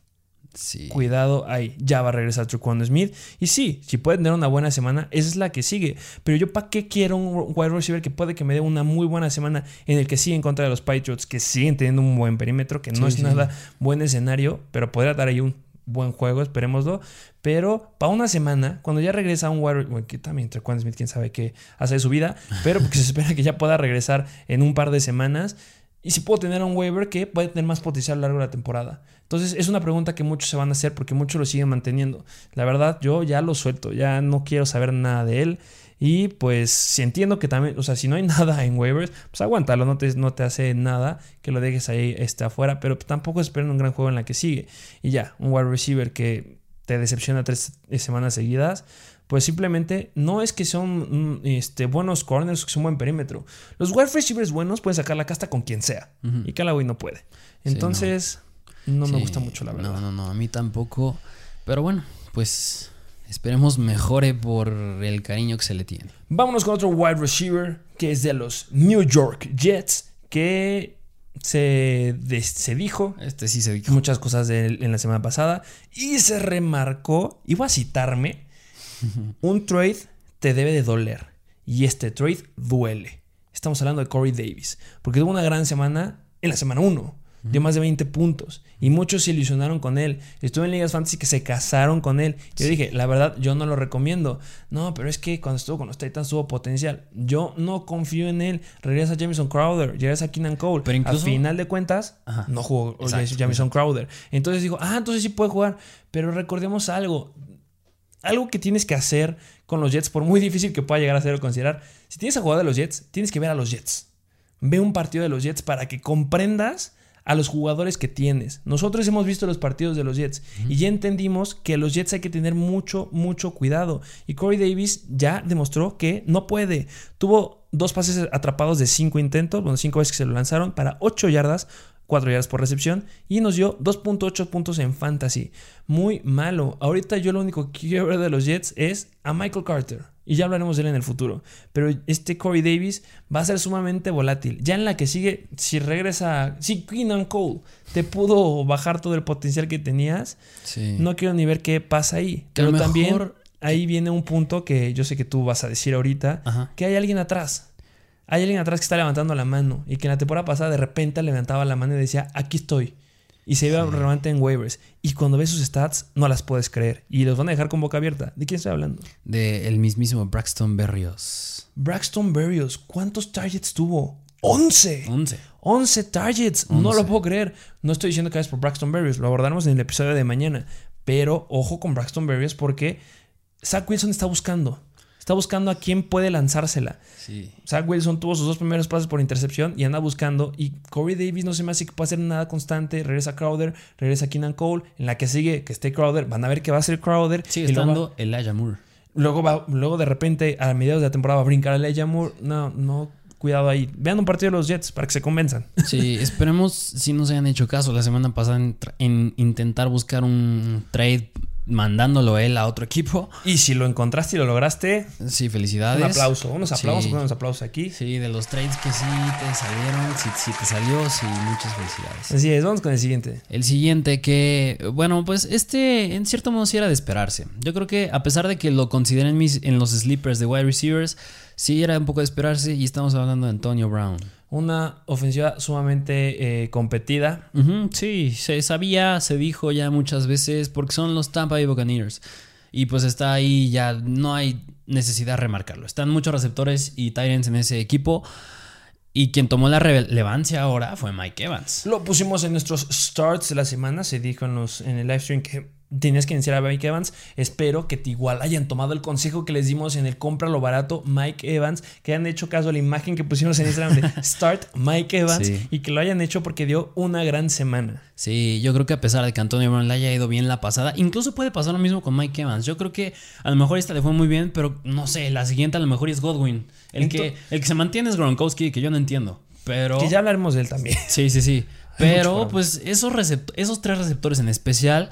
Sí. Cuidado ahí, ya va a regresar Chukwuan Smith. Y sí, si puede tener una buena semana, esa es la que sigue. Pero yo, ¿para qué quiero un wide receiver que puede que me dé una muy buena semana en el que sigue en contra de los Patriots, que siguen teniendo un buen perímetro, que no es nada buen escenario, pero podría dar ahí un buen juego, esperémoslo. Pero para una semana, cuando ya regresa un Warrior, bueno, que también entre Smith, quién sabe qué hace de su vida, pero porque se espera que ya pueda regresar en un par de semanas. Y si puedo tener un waiver que puede tener más potencial a lo largo de la temporada. Entonces es una pregunta que muchos se van a hacer porque muchos lo siguen manteniendo. La verdad, yo ya lo suelto, ya no quiero saber nada de él. Y pues si entiendo que también, o sea, si no hay nada en waivers, pues aguántalo, no te, no te hace nada que lo dejes ahí este, afuera, pero tampoco esperen un gran juego en la que sigue. Y ya, un wide receiver que te decepciona tres semanas seguidas, pues simplemente no es que son este, buenos corners, que son buen perímetro. Los wide receivers buenos pueden sacar la casta con quien sea. Y Callaway no puede. Entonces, No me Sí, gusta mucho, la verdad. No, no, no, a mí tampoco. Pero bueno, pues esperemos mejore por el cariño que se le tiene. Vámonos con otro wide receiver que es de los New York Jets, que se, de- se dijo Este sí se dijo. muchas cosas de en la semana pasada y se remarcó, iba a citarme, un trade te debe de doler y este trade duele. Estamos hablando de Corey Davis, porque tuvo una gran semana en la semana 1, dio más de 20 puntos y muchos se ilusionaron con él. Estuve en ligas fantasy que se casaron con él. Yo dije, la verdad, yo no lo recomiendo. No, pero es que cuando estuvo con los Titans tuvo potencial. Yo no confío en él. Regresa Jameson Crowder, regresa Keenan Cole. Pero incluso- Al final de cuentas, Ajá. no jugó Exacto, Jameson Crowder. Entonces digo, ah, entonces sí puede jugar. Pero recordemos algo. Algo que tienes que hacer con los Jets, por muy difícil que pueda llegar a ser o considerar. Si tienes a jugar de los Jets, tienes que ver a los Jets. Ve un partido de los Jets para que comprendas a los jugadores que tienes. Nosotros hemos visto los partidos de los Jets y ya entendimos que los Jets hay que tener mucho, mucho cuidado. Y Corey Davis ya demostró que no puede. Tuvo dos pases atrapados de cinco intentos, bueno, cinco veces que se lo lanzaron para 8 yardas. 4 yardas por recepción y nos dio 2.8 puntos en fantasy. Muy malo. Ahorita yo lo único que quiero ver de los Jets es a Michael Carter. Y ya hablaremos de él en el futuro. Pero este Corey Davis va a ser sumamente volátil. Ya en la que sigue, si regresa, si Keenan Cole te pudo bajar todo el potencial que tenías, Sí. no quiero ni ver qué pasa ahí. Que Pero también ahí viene un punto que yo sé que tú vas a decir ahorita, Ajá. que hay alguien atrás. Hay alguien atrás que está levantando la mano y que en la temporada pasada de repente levantaba la mano y decía, aquí estoy. Y se iba relevante en waivers. Y cuando ves sus stats, no las puedes creer. Y los van a dejar con boca abierta. ¿De quién estoy hablando? De el mismísimo Braxton Berrios. Braxton Berrios. ¿Cuántos targets tuvo? ¡11! 11. 11 targets. No 11. lo puedo creer. No estoy diciendo que es por Braxton Berrios. Lo abordaremos en el episodio de mañana. Pero ojo con Braxton Berrios porque Zach Wilson está buscando. Está buscando a quién puede lanzársela. Sí. Zach Wilson tuvo sus dos primeros pases por intercepción y anda buscando. Y Corey Davis no se me hace que pueda hacer nada constante. Regresa Crowder, regresa Keenan Cole. En la que sigue, que esté Crowder. Van a ver que va a ser Crowder. Sigue y estando Elijah Moore. luego, va- luego de repente, a mediados de la temporada, va a brincar Elijah Moore. No, no, cuidado ahí. Vean un partido de los Jets para que se convenzan. Sí, esperemos si nos hayan hecho caso la semana pasada en intentar buscar un trade mandándolo él a otro equipo. Y si lo encontraste y lo lograste, Sí, felicidades. un aplauso. Unos aplausos, Sí. unos aplausos aquí. Sí, de los trades que sí te salieron, si, si te salió, sí, muchas felicidades. Así es, vamos con el siguiente. El siguiente que, bueno, pues este en cierto modo sí era de esperarse. Yo creo que a pesar de que lo consideren mis, en los sleepers de wide receivers, sí era un poco de esperarse y estamos hablando de Antonio Brown. Una ofensiva sumamente eh, competida. Sí, se sabía, se dijo ya muchas veces porque son los Tampa Bay Buccaneers. Y pues está ahí, ya no hay necesidad de remarcarlo. Están muchos receptores y Tyrants en ese equipo. Y quien tomó la relevancia ahora fue Mike Evans. Lo pusimos en nuestros starts de la semana. Se dijo en, los, en el live stream que tenías que iniciar a Mike Evans. Espero que te igual hayan tomado el consejo que les dimos en el compra lo barato Mike Evans. Que hayan hecho caso a la imagen que pusimos en Instagram de Start Mike Evans. Sí. Y que lo hayan hecho porque dio una gran semana. Sí, yo creo que a pesar de que Antonio Brown le haya ido bien la pasada, incluso puede pasar lo mismo con Mike Evans. Yo creo que a lo mejor esta le fue muy bien, pero no sé, la siguiente a lo mejor es Godwin. El, que, el que se mantiene es Gronkowski, que yo no entiendo. Pero. Que ya hablaremos de él también. Sí, sí, sí. Pero pues esos, esos tres receptores en especial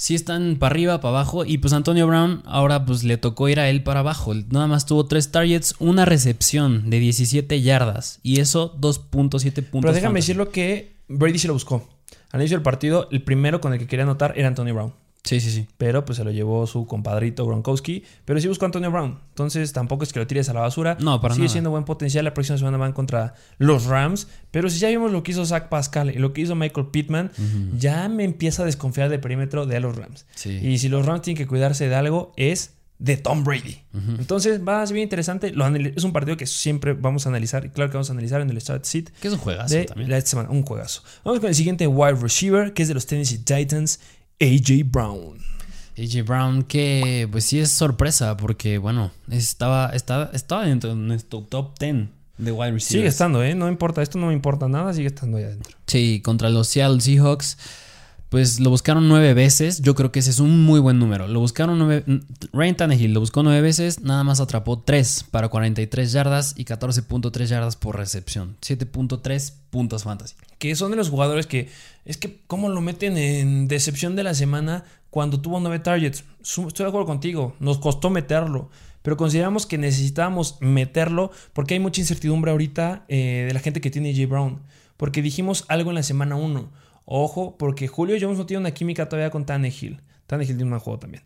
sí están para arriba, para abajo. Y pues Antonio Brown ahora pues le tocó ir a él para abajo. Nada más tuvo tres targets, una recepción de 17 yardas. Y eso 2.7 puntos. Pero déjame fantasy. decirlo que Brady se lo buscó. Al inicio del partido, el primero con el que quería anotar era Antonio Brown. Sí, sí, sí. Pero pues se lo llevó su compadrito Gronkowski. Pero sí buscó a Antonio Brown. Entonces tampoco es que lo tires a la basura. No, para Sigue nada. siendo buen potencial. La próxima semana van contra los Rams. Pero si ya vimos lo que hizo Zach Pascal y lo que hizo Michael Pittman, ya me empieza a desconfiar del perímetro de los Rams. Sí. Y si los Rams tienen que cuidarse de algo, es de Tom Brady. Entonces va a ser bien interesante. Lo es un partido que siempre vamos a analizar. Y claro que vamos a analizar en el Start Seat Que es un juegazo de también. la esta semana. Un juegazo. Vamos con el siguiente wide receiver, que es de los Tennessee Titans, AJ Brown. AJ Brown, que pues sí es sorpresa, porque bueno, estaba, estaba, estaba dentro de nuestro top 10 de wide receivers. Sigue estando, ¿eh? No importa, esto no me importa nada, sigue estando ahí adentro. Sí, contra los Seattle Seahawks. Pues lo buscaron nueve veces. Yo creo que ese es un muy buen número. Lo buscaron nueve. Ryan Tannehill lo buscó nueve veces. Nada más atrapó tres para 43 yardas y 14.3 yardas por recepción. 7.3 puntos fantasy. Que son de los jugadores que. Es que, ¿cómo lo meten en decepción de la semana cuando tuvo nueve targets? Estoy de acuerdo contigo. Nos costó meterlo. Pero consideramos que necesitábamos meterlo porque hay mucha incertidumbre ahorita eh, de la gente que tiene J. Brown. Porque dijimos algo en la semana 1 Ojo, porque Julio Jones no tiene una química todavía con Tannehill. Tannehill tiene un juego también.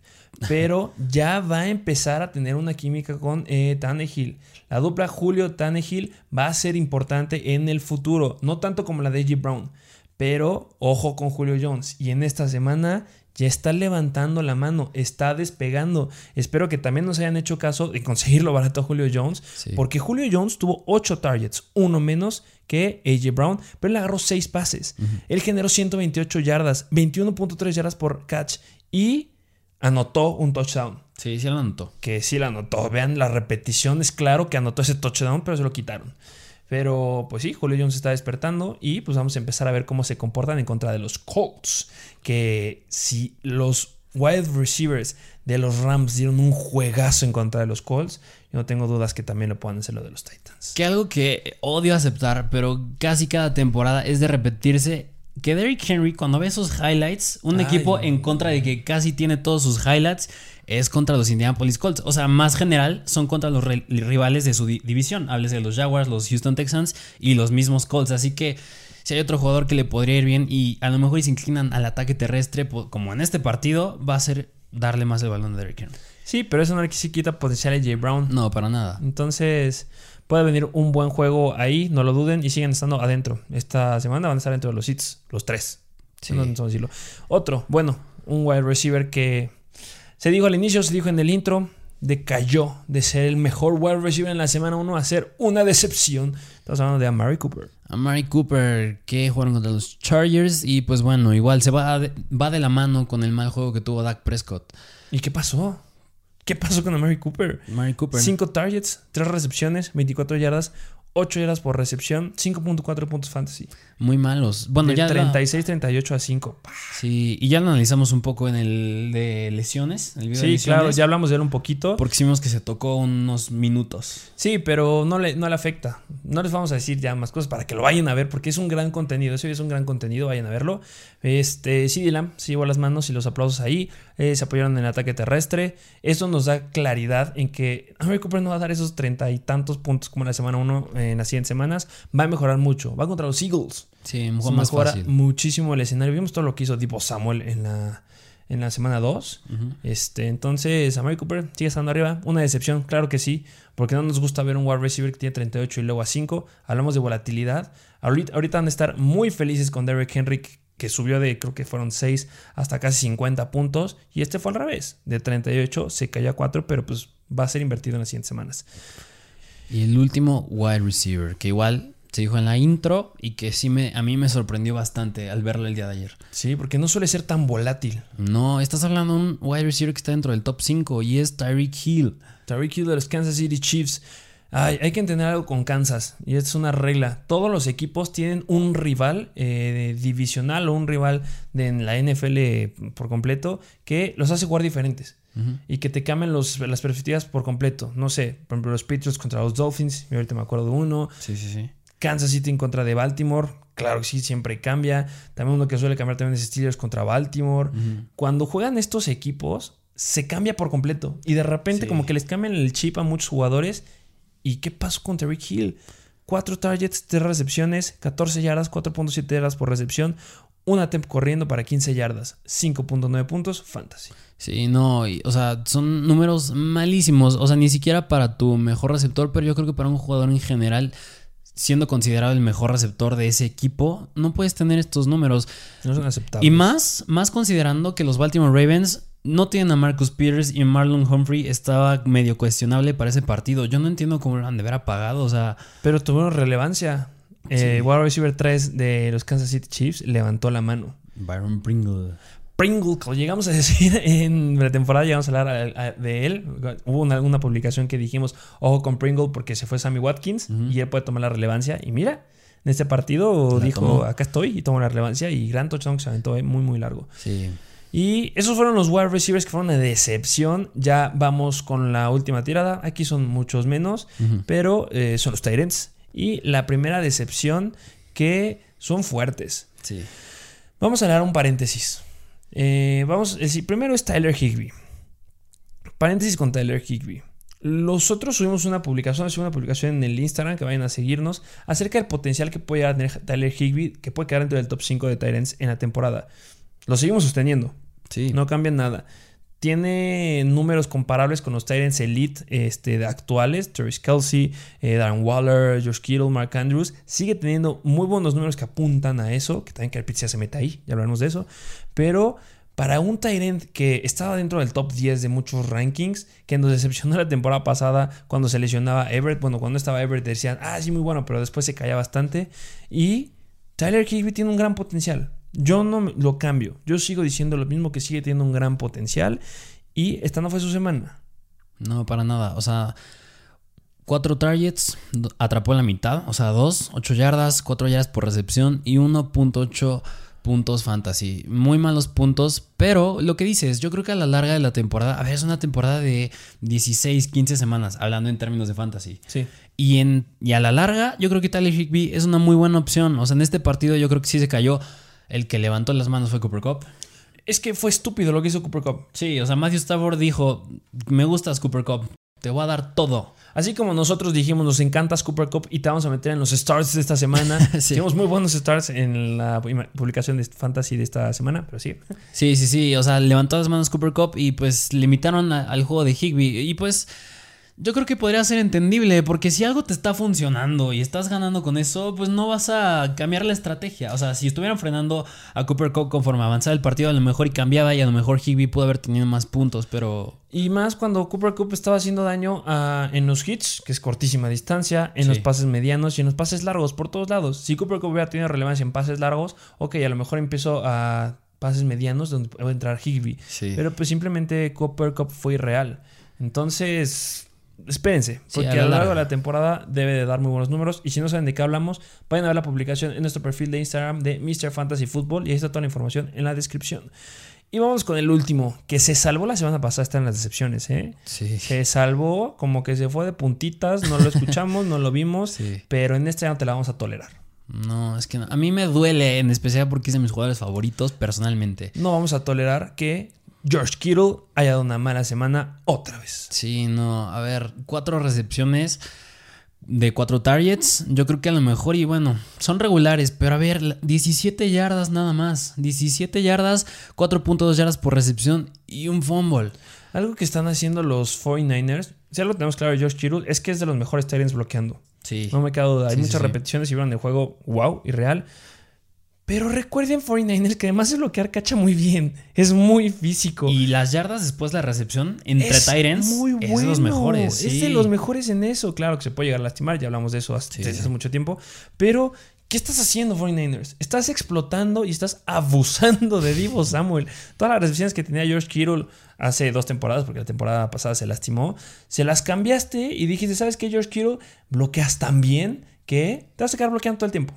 Pero ya va a empezar a tener una química con eh, Tannehill. La dupla Julio-Tannehill va a ser importante en el futuro. No tanto como la de J. Brown. Pero ojo con Julio Jones. Y en esta semana ya está levantando la mano, está despegando. Espero que también nos hayan hecho caso de conseguirlo barato a Julio Jones, porque Julio Jones tuvo 8 targets, uno menos que AJ Brown, pero él agarró 6 pases. Él generó 128 yardas, 21.3 yardas por catch y anotó un touchdown. Sí, sí lo anotó. Que sí lo anotó. Vean la repetición, es claro que anotó ese touchdown, pero se lo quitaron. Pero pues sí, Julio Jones está despertando y pues vamos a empezar a ver cómo se comportan en contra de los Colts. Que si los wide receivers de los Rams dieron un juegazo en contra de los Colts, yo no tengo dudas que también lo puedan hacer lo de los Titans. Que algo que odio aceptar, pero casi cada temporada es de repetirse que Derrick Henry, cuando ve esos highlights, un equipo en contra de que casi tiene todos sus highlights, es contra los Indianapolis Colts. O sea, más general, son contra los rivales de su división. Hables de los Jaguars, los Houston Texans y los mismos Colts. Así que si hay otro jugador que le podría ir bien y a lo mejor se inclinan al ataque terrestre, como en este partido, va a ser darle más el balón a Derrick Henry. Sí, pero eso no le quita potencial a Jay Brown. No, para nada. Entonces, puede venir un buen juego ahí, no lo duden, y siguen estando adentro. Esta semana van a estar dentro de los hits, los tres. Sí. No. Otro, bueno, un wide receiver que se dijo al inicio, se dijo en el intro, decayó de ser el mejor wide receiver en la semana 1 a ser una decepción. Estamos hablando de Amari Cooper. Amari Cooper, que jugaron contra los Chargers y pues bueno, igual se va de, va de la mano con el mal juego que tuvo Dak Prescott. ¿Y qué pasó? ¿Qué pasó con Amari Cooper? Amari Cooper. 5 targets, 3 recepciones, 24 yardas, 8 yardas por recepción, 5.4 puntos fantasy. Muy malos. Bueno, ya 36, 38 a 5. Sí, y ya lo analizamos un poco en el de lesiones. El sí, claro, ya hablamos de él un poquito. Porque vimos que se tocó unos minutos. Sí, pero no le, no le afecta. No les vamos a decir ya más cosas para que lo vayan a ver, porque es un gran contenido. Eso es un gran contenido, vayan a verlo. Este, sí, Dylan se llevó las manos y los aplausos ahí. Eh, se apoyaron en el ataque terrestre. Eso nos da claridad en que Amari Cooper no va a dar esos treinta y tantos puntos como en la semana 1 en las 100 semanas. Va a mejorar mucho. Va contra los Eagles. Sí, más mejora muchísimo el escenario. Vimos todo lo que hizo tipo Samuel en la, en la semana 2. este, entonces, Amari Cooper sigue estando arriba. Una decepción, claro que sí, porque no nos gusta ver un wide receiver que tiene 38 y luego a 5. Hablamos de volatilidad. Ahorita, ahorita van a estar muy felices con Derrick Henry, que subió de creo que fueron 6 hasta casi 50 puntos. Y este fue al revés. De 38 se cayó a 4, pero pues va a ser invertido en las siguientes semanas. Y el último wide receiver, que igual se dijo en la intro y que sí me, a mí me sorprendió bastante al verlo el día de ayer. Sí, porque no suele ser tan volátil. No, estás hablando de un wide receiver que está dentro del top 5 y es Tyreek Hill. Tyreek Hill de los Kansas City Chiefs. hay que entender algo con Kansas y es una regla. Todos los equipos tienen un rival eh, divisional o un rival de en la NFL por completo que los hace jugar diferentes. Y que te cambien los, las perspectivas por completo. No sé, por ejemplo, los Patriots contra los Dolphins. Yo ahorita me acuerdo de uno. Sí, sí, sí. Kansas City en contra de Baltimore. Claro que sí, siempre cambia. También uno que suele cambiar también es Steelers contra Baltimore. Cuando juegan estos equipos, se cambia por completo. Y de repente, como que les cambian el chip a muchos jugadores. ¿Y qué pasó con Terry Hill? Cuatro targets, tres recepciones, 14 yardas, 4.7 yardas por recepción, una temp corriendo para 15 yardas, 5.9 puntos, fantasy. Sí, no, o sea, son números malísimos. O sea, ni siquiera para tu mejor receptor, pero yo creo que para un jugador en general siendo considerado el mejor receptor de ese equipo, no puedes tener estos números. No son aceptables. Y más, más considerando que los Baltimore Ravens no tienen a Marcus Peters y Marlon Humphrey estaba medio cuestionable para ese partido. Yo no entiendo cómo lo han de haber apagado, o sea... Pero tuvieron relevancia. Eh, wide receiver 3 de los Kansas City Chiefs levantó la mano. Byron Pringle. Pringle, como llegamos a decir en la temporada, llegamos a hablar de él. Hubo una, publicación que dijimos, ojo con Pringle porque se fue Sammy Watkins y él puede tomar la relevancia. Y mira, en este partido La dijo, tomó. acá estoy y tomó la relevancia y gran touchdown que se aventó eh, muy, muy largo. Sí. Y esos fueron los wide receivers que fueron una decepción. Ya vamos con la última tirada. Aquí son muchos menos, pero eh, son los Tyrants. Y la primera decepción que son fuertes. Sí. Vamos a dar un paréntesis. Eh, vamos, el primero es Tyler Higby. Paréntesis con Tyler Higby. Nosotros subimos una publicación, subimos una publicación en el Instagram que vayan a seguirnos acerca del potencial que puede llegar a tener Tyler Higby, que puede quedar dentro del top 5 de Tyrants en la temporada. Lo seguimos sosteniendo. Sí. No cambia nada. Tiene números comparables con los Tyrants Elite este, de actuales. Travis Kelsey, eh, Darren Waller, Josh Kittle, Mark Andrews. Sigue teniendo muy buenos números que apuntan a eso. Que también que ya se mete ahí. Ya hablaremos de eso. Pero para un Tyrant que estaba dentro del top 10 de muchos rankings, que nos decepcionó la temporada pasada cuando se lesionaba Everett. Bueno, cuando estaba Everett decían, ah, sí, muy bueno, pero después se caía bastante. Y Tyler Higby tiene un gran potencial. Yo no lo cambio. Yo sigo diciendo lo mismo que sigue teniendo un gran potencial. Y esta no fue su semana. No, para nada. O sea, cuatro targets, atrapó en la mitad. O sea, dos, ocho yardas, cuatro yardas por recepción y 1.8 puntos fantasy. Muy malos puntos, pero lo que dices, yo creo que a la larga de la temporada, a ver, es una temporada de 16, 15 semanas, hablando en términos de fantasy. Sí. Y, en, y a la larga, yo creo que Tyler Higby es una muy buena opción. O sea, en este partido yo creo que sí se cayó. El que levantó las manos fue Cooper Cup. Es que fue estúpido lo que hizo Cooper Cup. Sí, o sea, Matthew Stafford dijo, me gustas Cooper Cup, te voy a dar todo. Así como nosotros dijimos, nos encantas Cooper Cup y te vamos a meter en los stars de esta semana. Sí. Tuvimos muy buenos stars en la publicación de Fantasy de esta semana, pero sí. Sí, sí, sí. O sea, levantó las manos Cooper Cup y pues limitaron a- al juego de Higby. Y pues yo creo que podría ser entendible porque si algo te está funcionando y estás ganando con eso, pues no vas a cambiar la estrategia. O sea, si estuvieran frenando a Cooper Cup conforme avanzaba el partido, a lo mejor y cambiaba y a lo mejor Higby pudo haber tenido más puntos, pero... Y más cuando Cooper Cup estaba haciendo daño a- en los hits, que es cortísima distancia, en Sí. los pases medianos y en los pases largos por todos lados. Si Cooper Cup hubiera tenido relevancia en pases largos, ok, a lo mejor empezó a pases medianos donde puede entrar Higby. Sí. Pero pues simplemente Cooper Cup fue irreal. Entonces, espérense, porque a lo largo de la temporada debe de dar muy buenos números. Y si no saben de qué hablamos, vayan a ver la publicación en nuestro perfil de Instagram de Mr. Fantasy Football y ahí está toda la información en la descripción. Y vamos con el último, que se salvó la semana pasada, está en las decepciones, ¿eh? Sí. Se salvó, como que se fue de puntitas, no lo escuchamos, no lo vimos, Sí. pero en este ya no te la vamos a tolerar. No, es que no. a mí me duele, en especial porque es de mis jugadores favoritos personalmente. No vamos a tolerar que George Kittle haya dado una mala semana otra vez. Sí, no, a ver, cuatro recepciones de cuatro targets, yo creo que a lo mejor, y bueno, son regulares, pero a ver, la- 17 yardas nada más, 17 yardas, 4.2 yardas por recepción y un fumble. Algo que están haciendo los 49ers, si algo tenemos claro de George Kittle, es que es de los mejores Tyrants bloqueando. Sí. No me queda duda. Hay sí, muchas sí. repeticiones y vieron el juego wow y real. Pero recuerden 49ers que además de bloquear cacha muy bien. Es muy físico. Y las yardas después de la recepción entre es Tyrants muy es bueno. de los mejores. Es de los mejores en eso. Claro que se puede llegar a lastimar. Ya hablamos de eso hace, Sí, desde sí. hace mucho tiempo. Pero, ¿qué estás haciendo, 49ers? Estás explotando y estás abusando de Divo Samuel. Todas las recepciones que tenía George Kittle hace dos temporadas, porque la temporada pasada se lastimó, se las cambiaste y dijiste, ¿sabes qué, George Kittle? Bloqueas tan bien que te vas a quedar bloqueando todo el tiempo.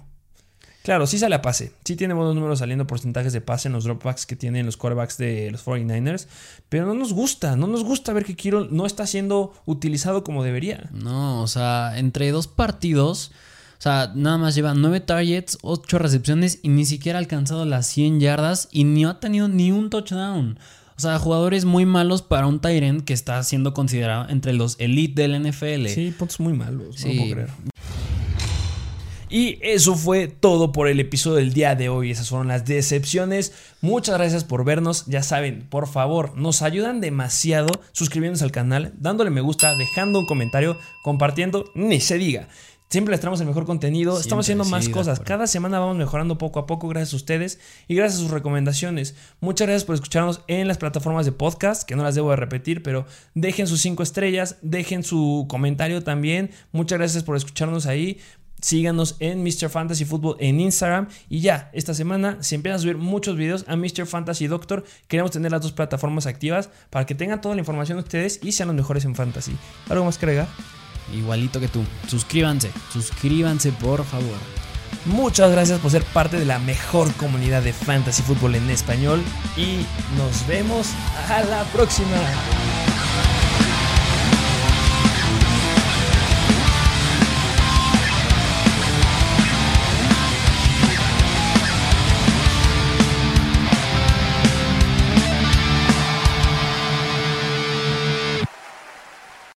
Claro, sí sale a pase. Sí tiene buenos números saliendo porcentajes de pase en los dropbacks que tienen los quarterbacks de los 49ers. Pero no nos gusta. No nos gusta ver que Kittle no está siendo utilizado como debería. No, o sea, entre dos partidos, o sea, nada más lleva 9 targets, 8 recepciones y ni siquiera ha alcanzado las 100 yardas y ni ha tenido ni un touchdown. O sea, jugadores muy malos para un Tyrant que está siendo considerado entre los elite del NFL. Sí, puntos muy malos. No Sí. lo puedo creer. Y eso fue todo por el episodio del día de hoy. Esas fueron las decepciones. Muchas gracias por vernos. Ya saben, por favor, nos ayudan demasiado suscribiéndose al canal, dándole me gusta, dejando un comentario, compartiendo, ni se diga. Siempre les traemos el mejor contenido. Siempre, Estamos haciendo más sí, cosas. Cada semana vamos mejorando poco a poco gracias a ustedes y gracias a sus recomendaciones. Muchas gracias por escucharnos en las plataformas de podcast, que no las debo de repetir, pero dejen sus cinco estrellas, dejen su comentario también. Muchas gracias por escucharnos ahí. Síganos en Mr. Fantasy Football en Instagram. Y ya, esta semana se empiezan a subir muchos videos a Mr. Fantasy Doctor. Queremos tener las dos plataformas activas para que tengan toda la información ustedes y sean los mejores en fantasy. ¿Algo más que agregar? Igualito que tú. Suscríbanse, suscríbanse por favor. Muchas gracias por ser parte de la mejor comunidad de fantasy fútbol en español y nos vemos a la próxima.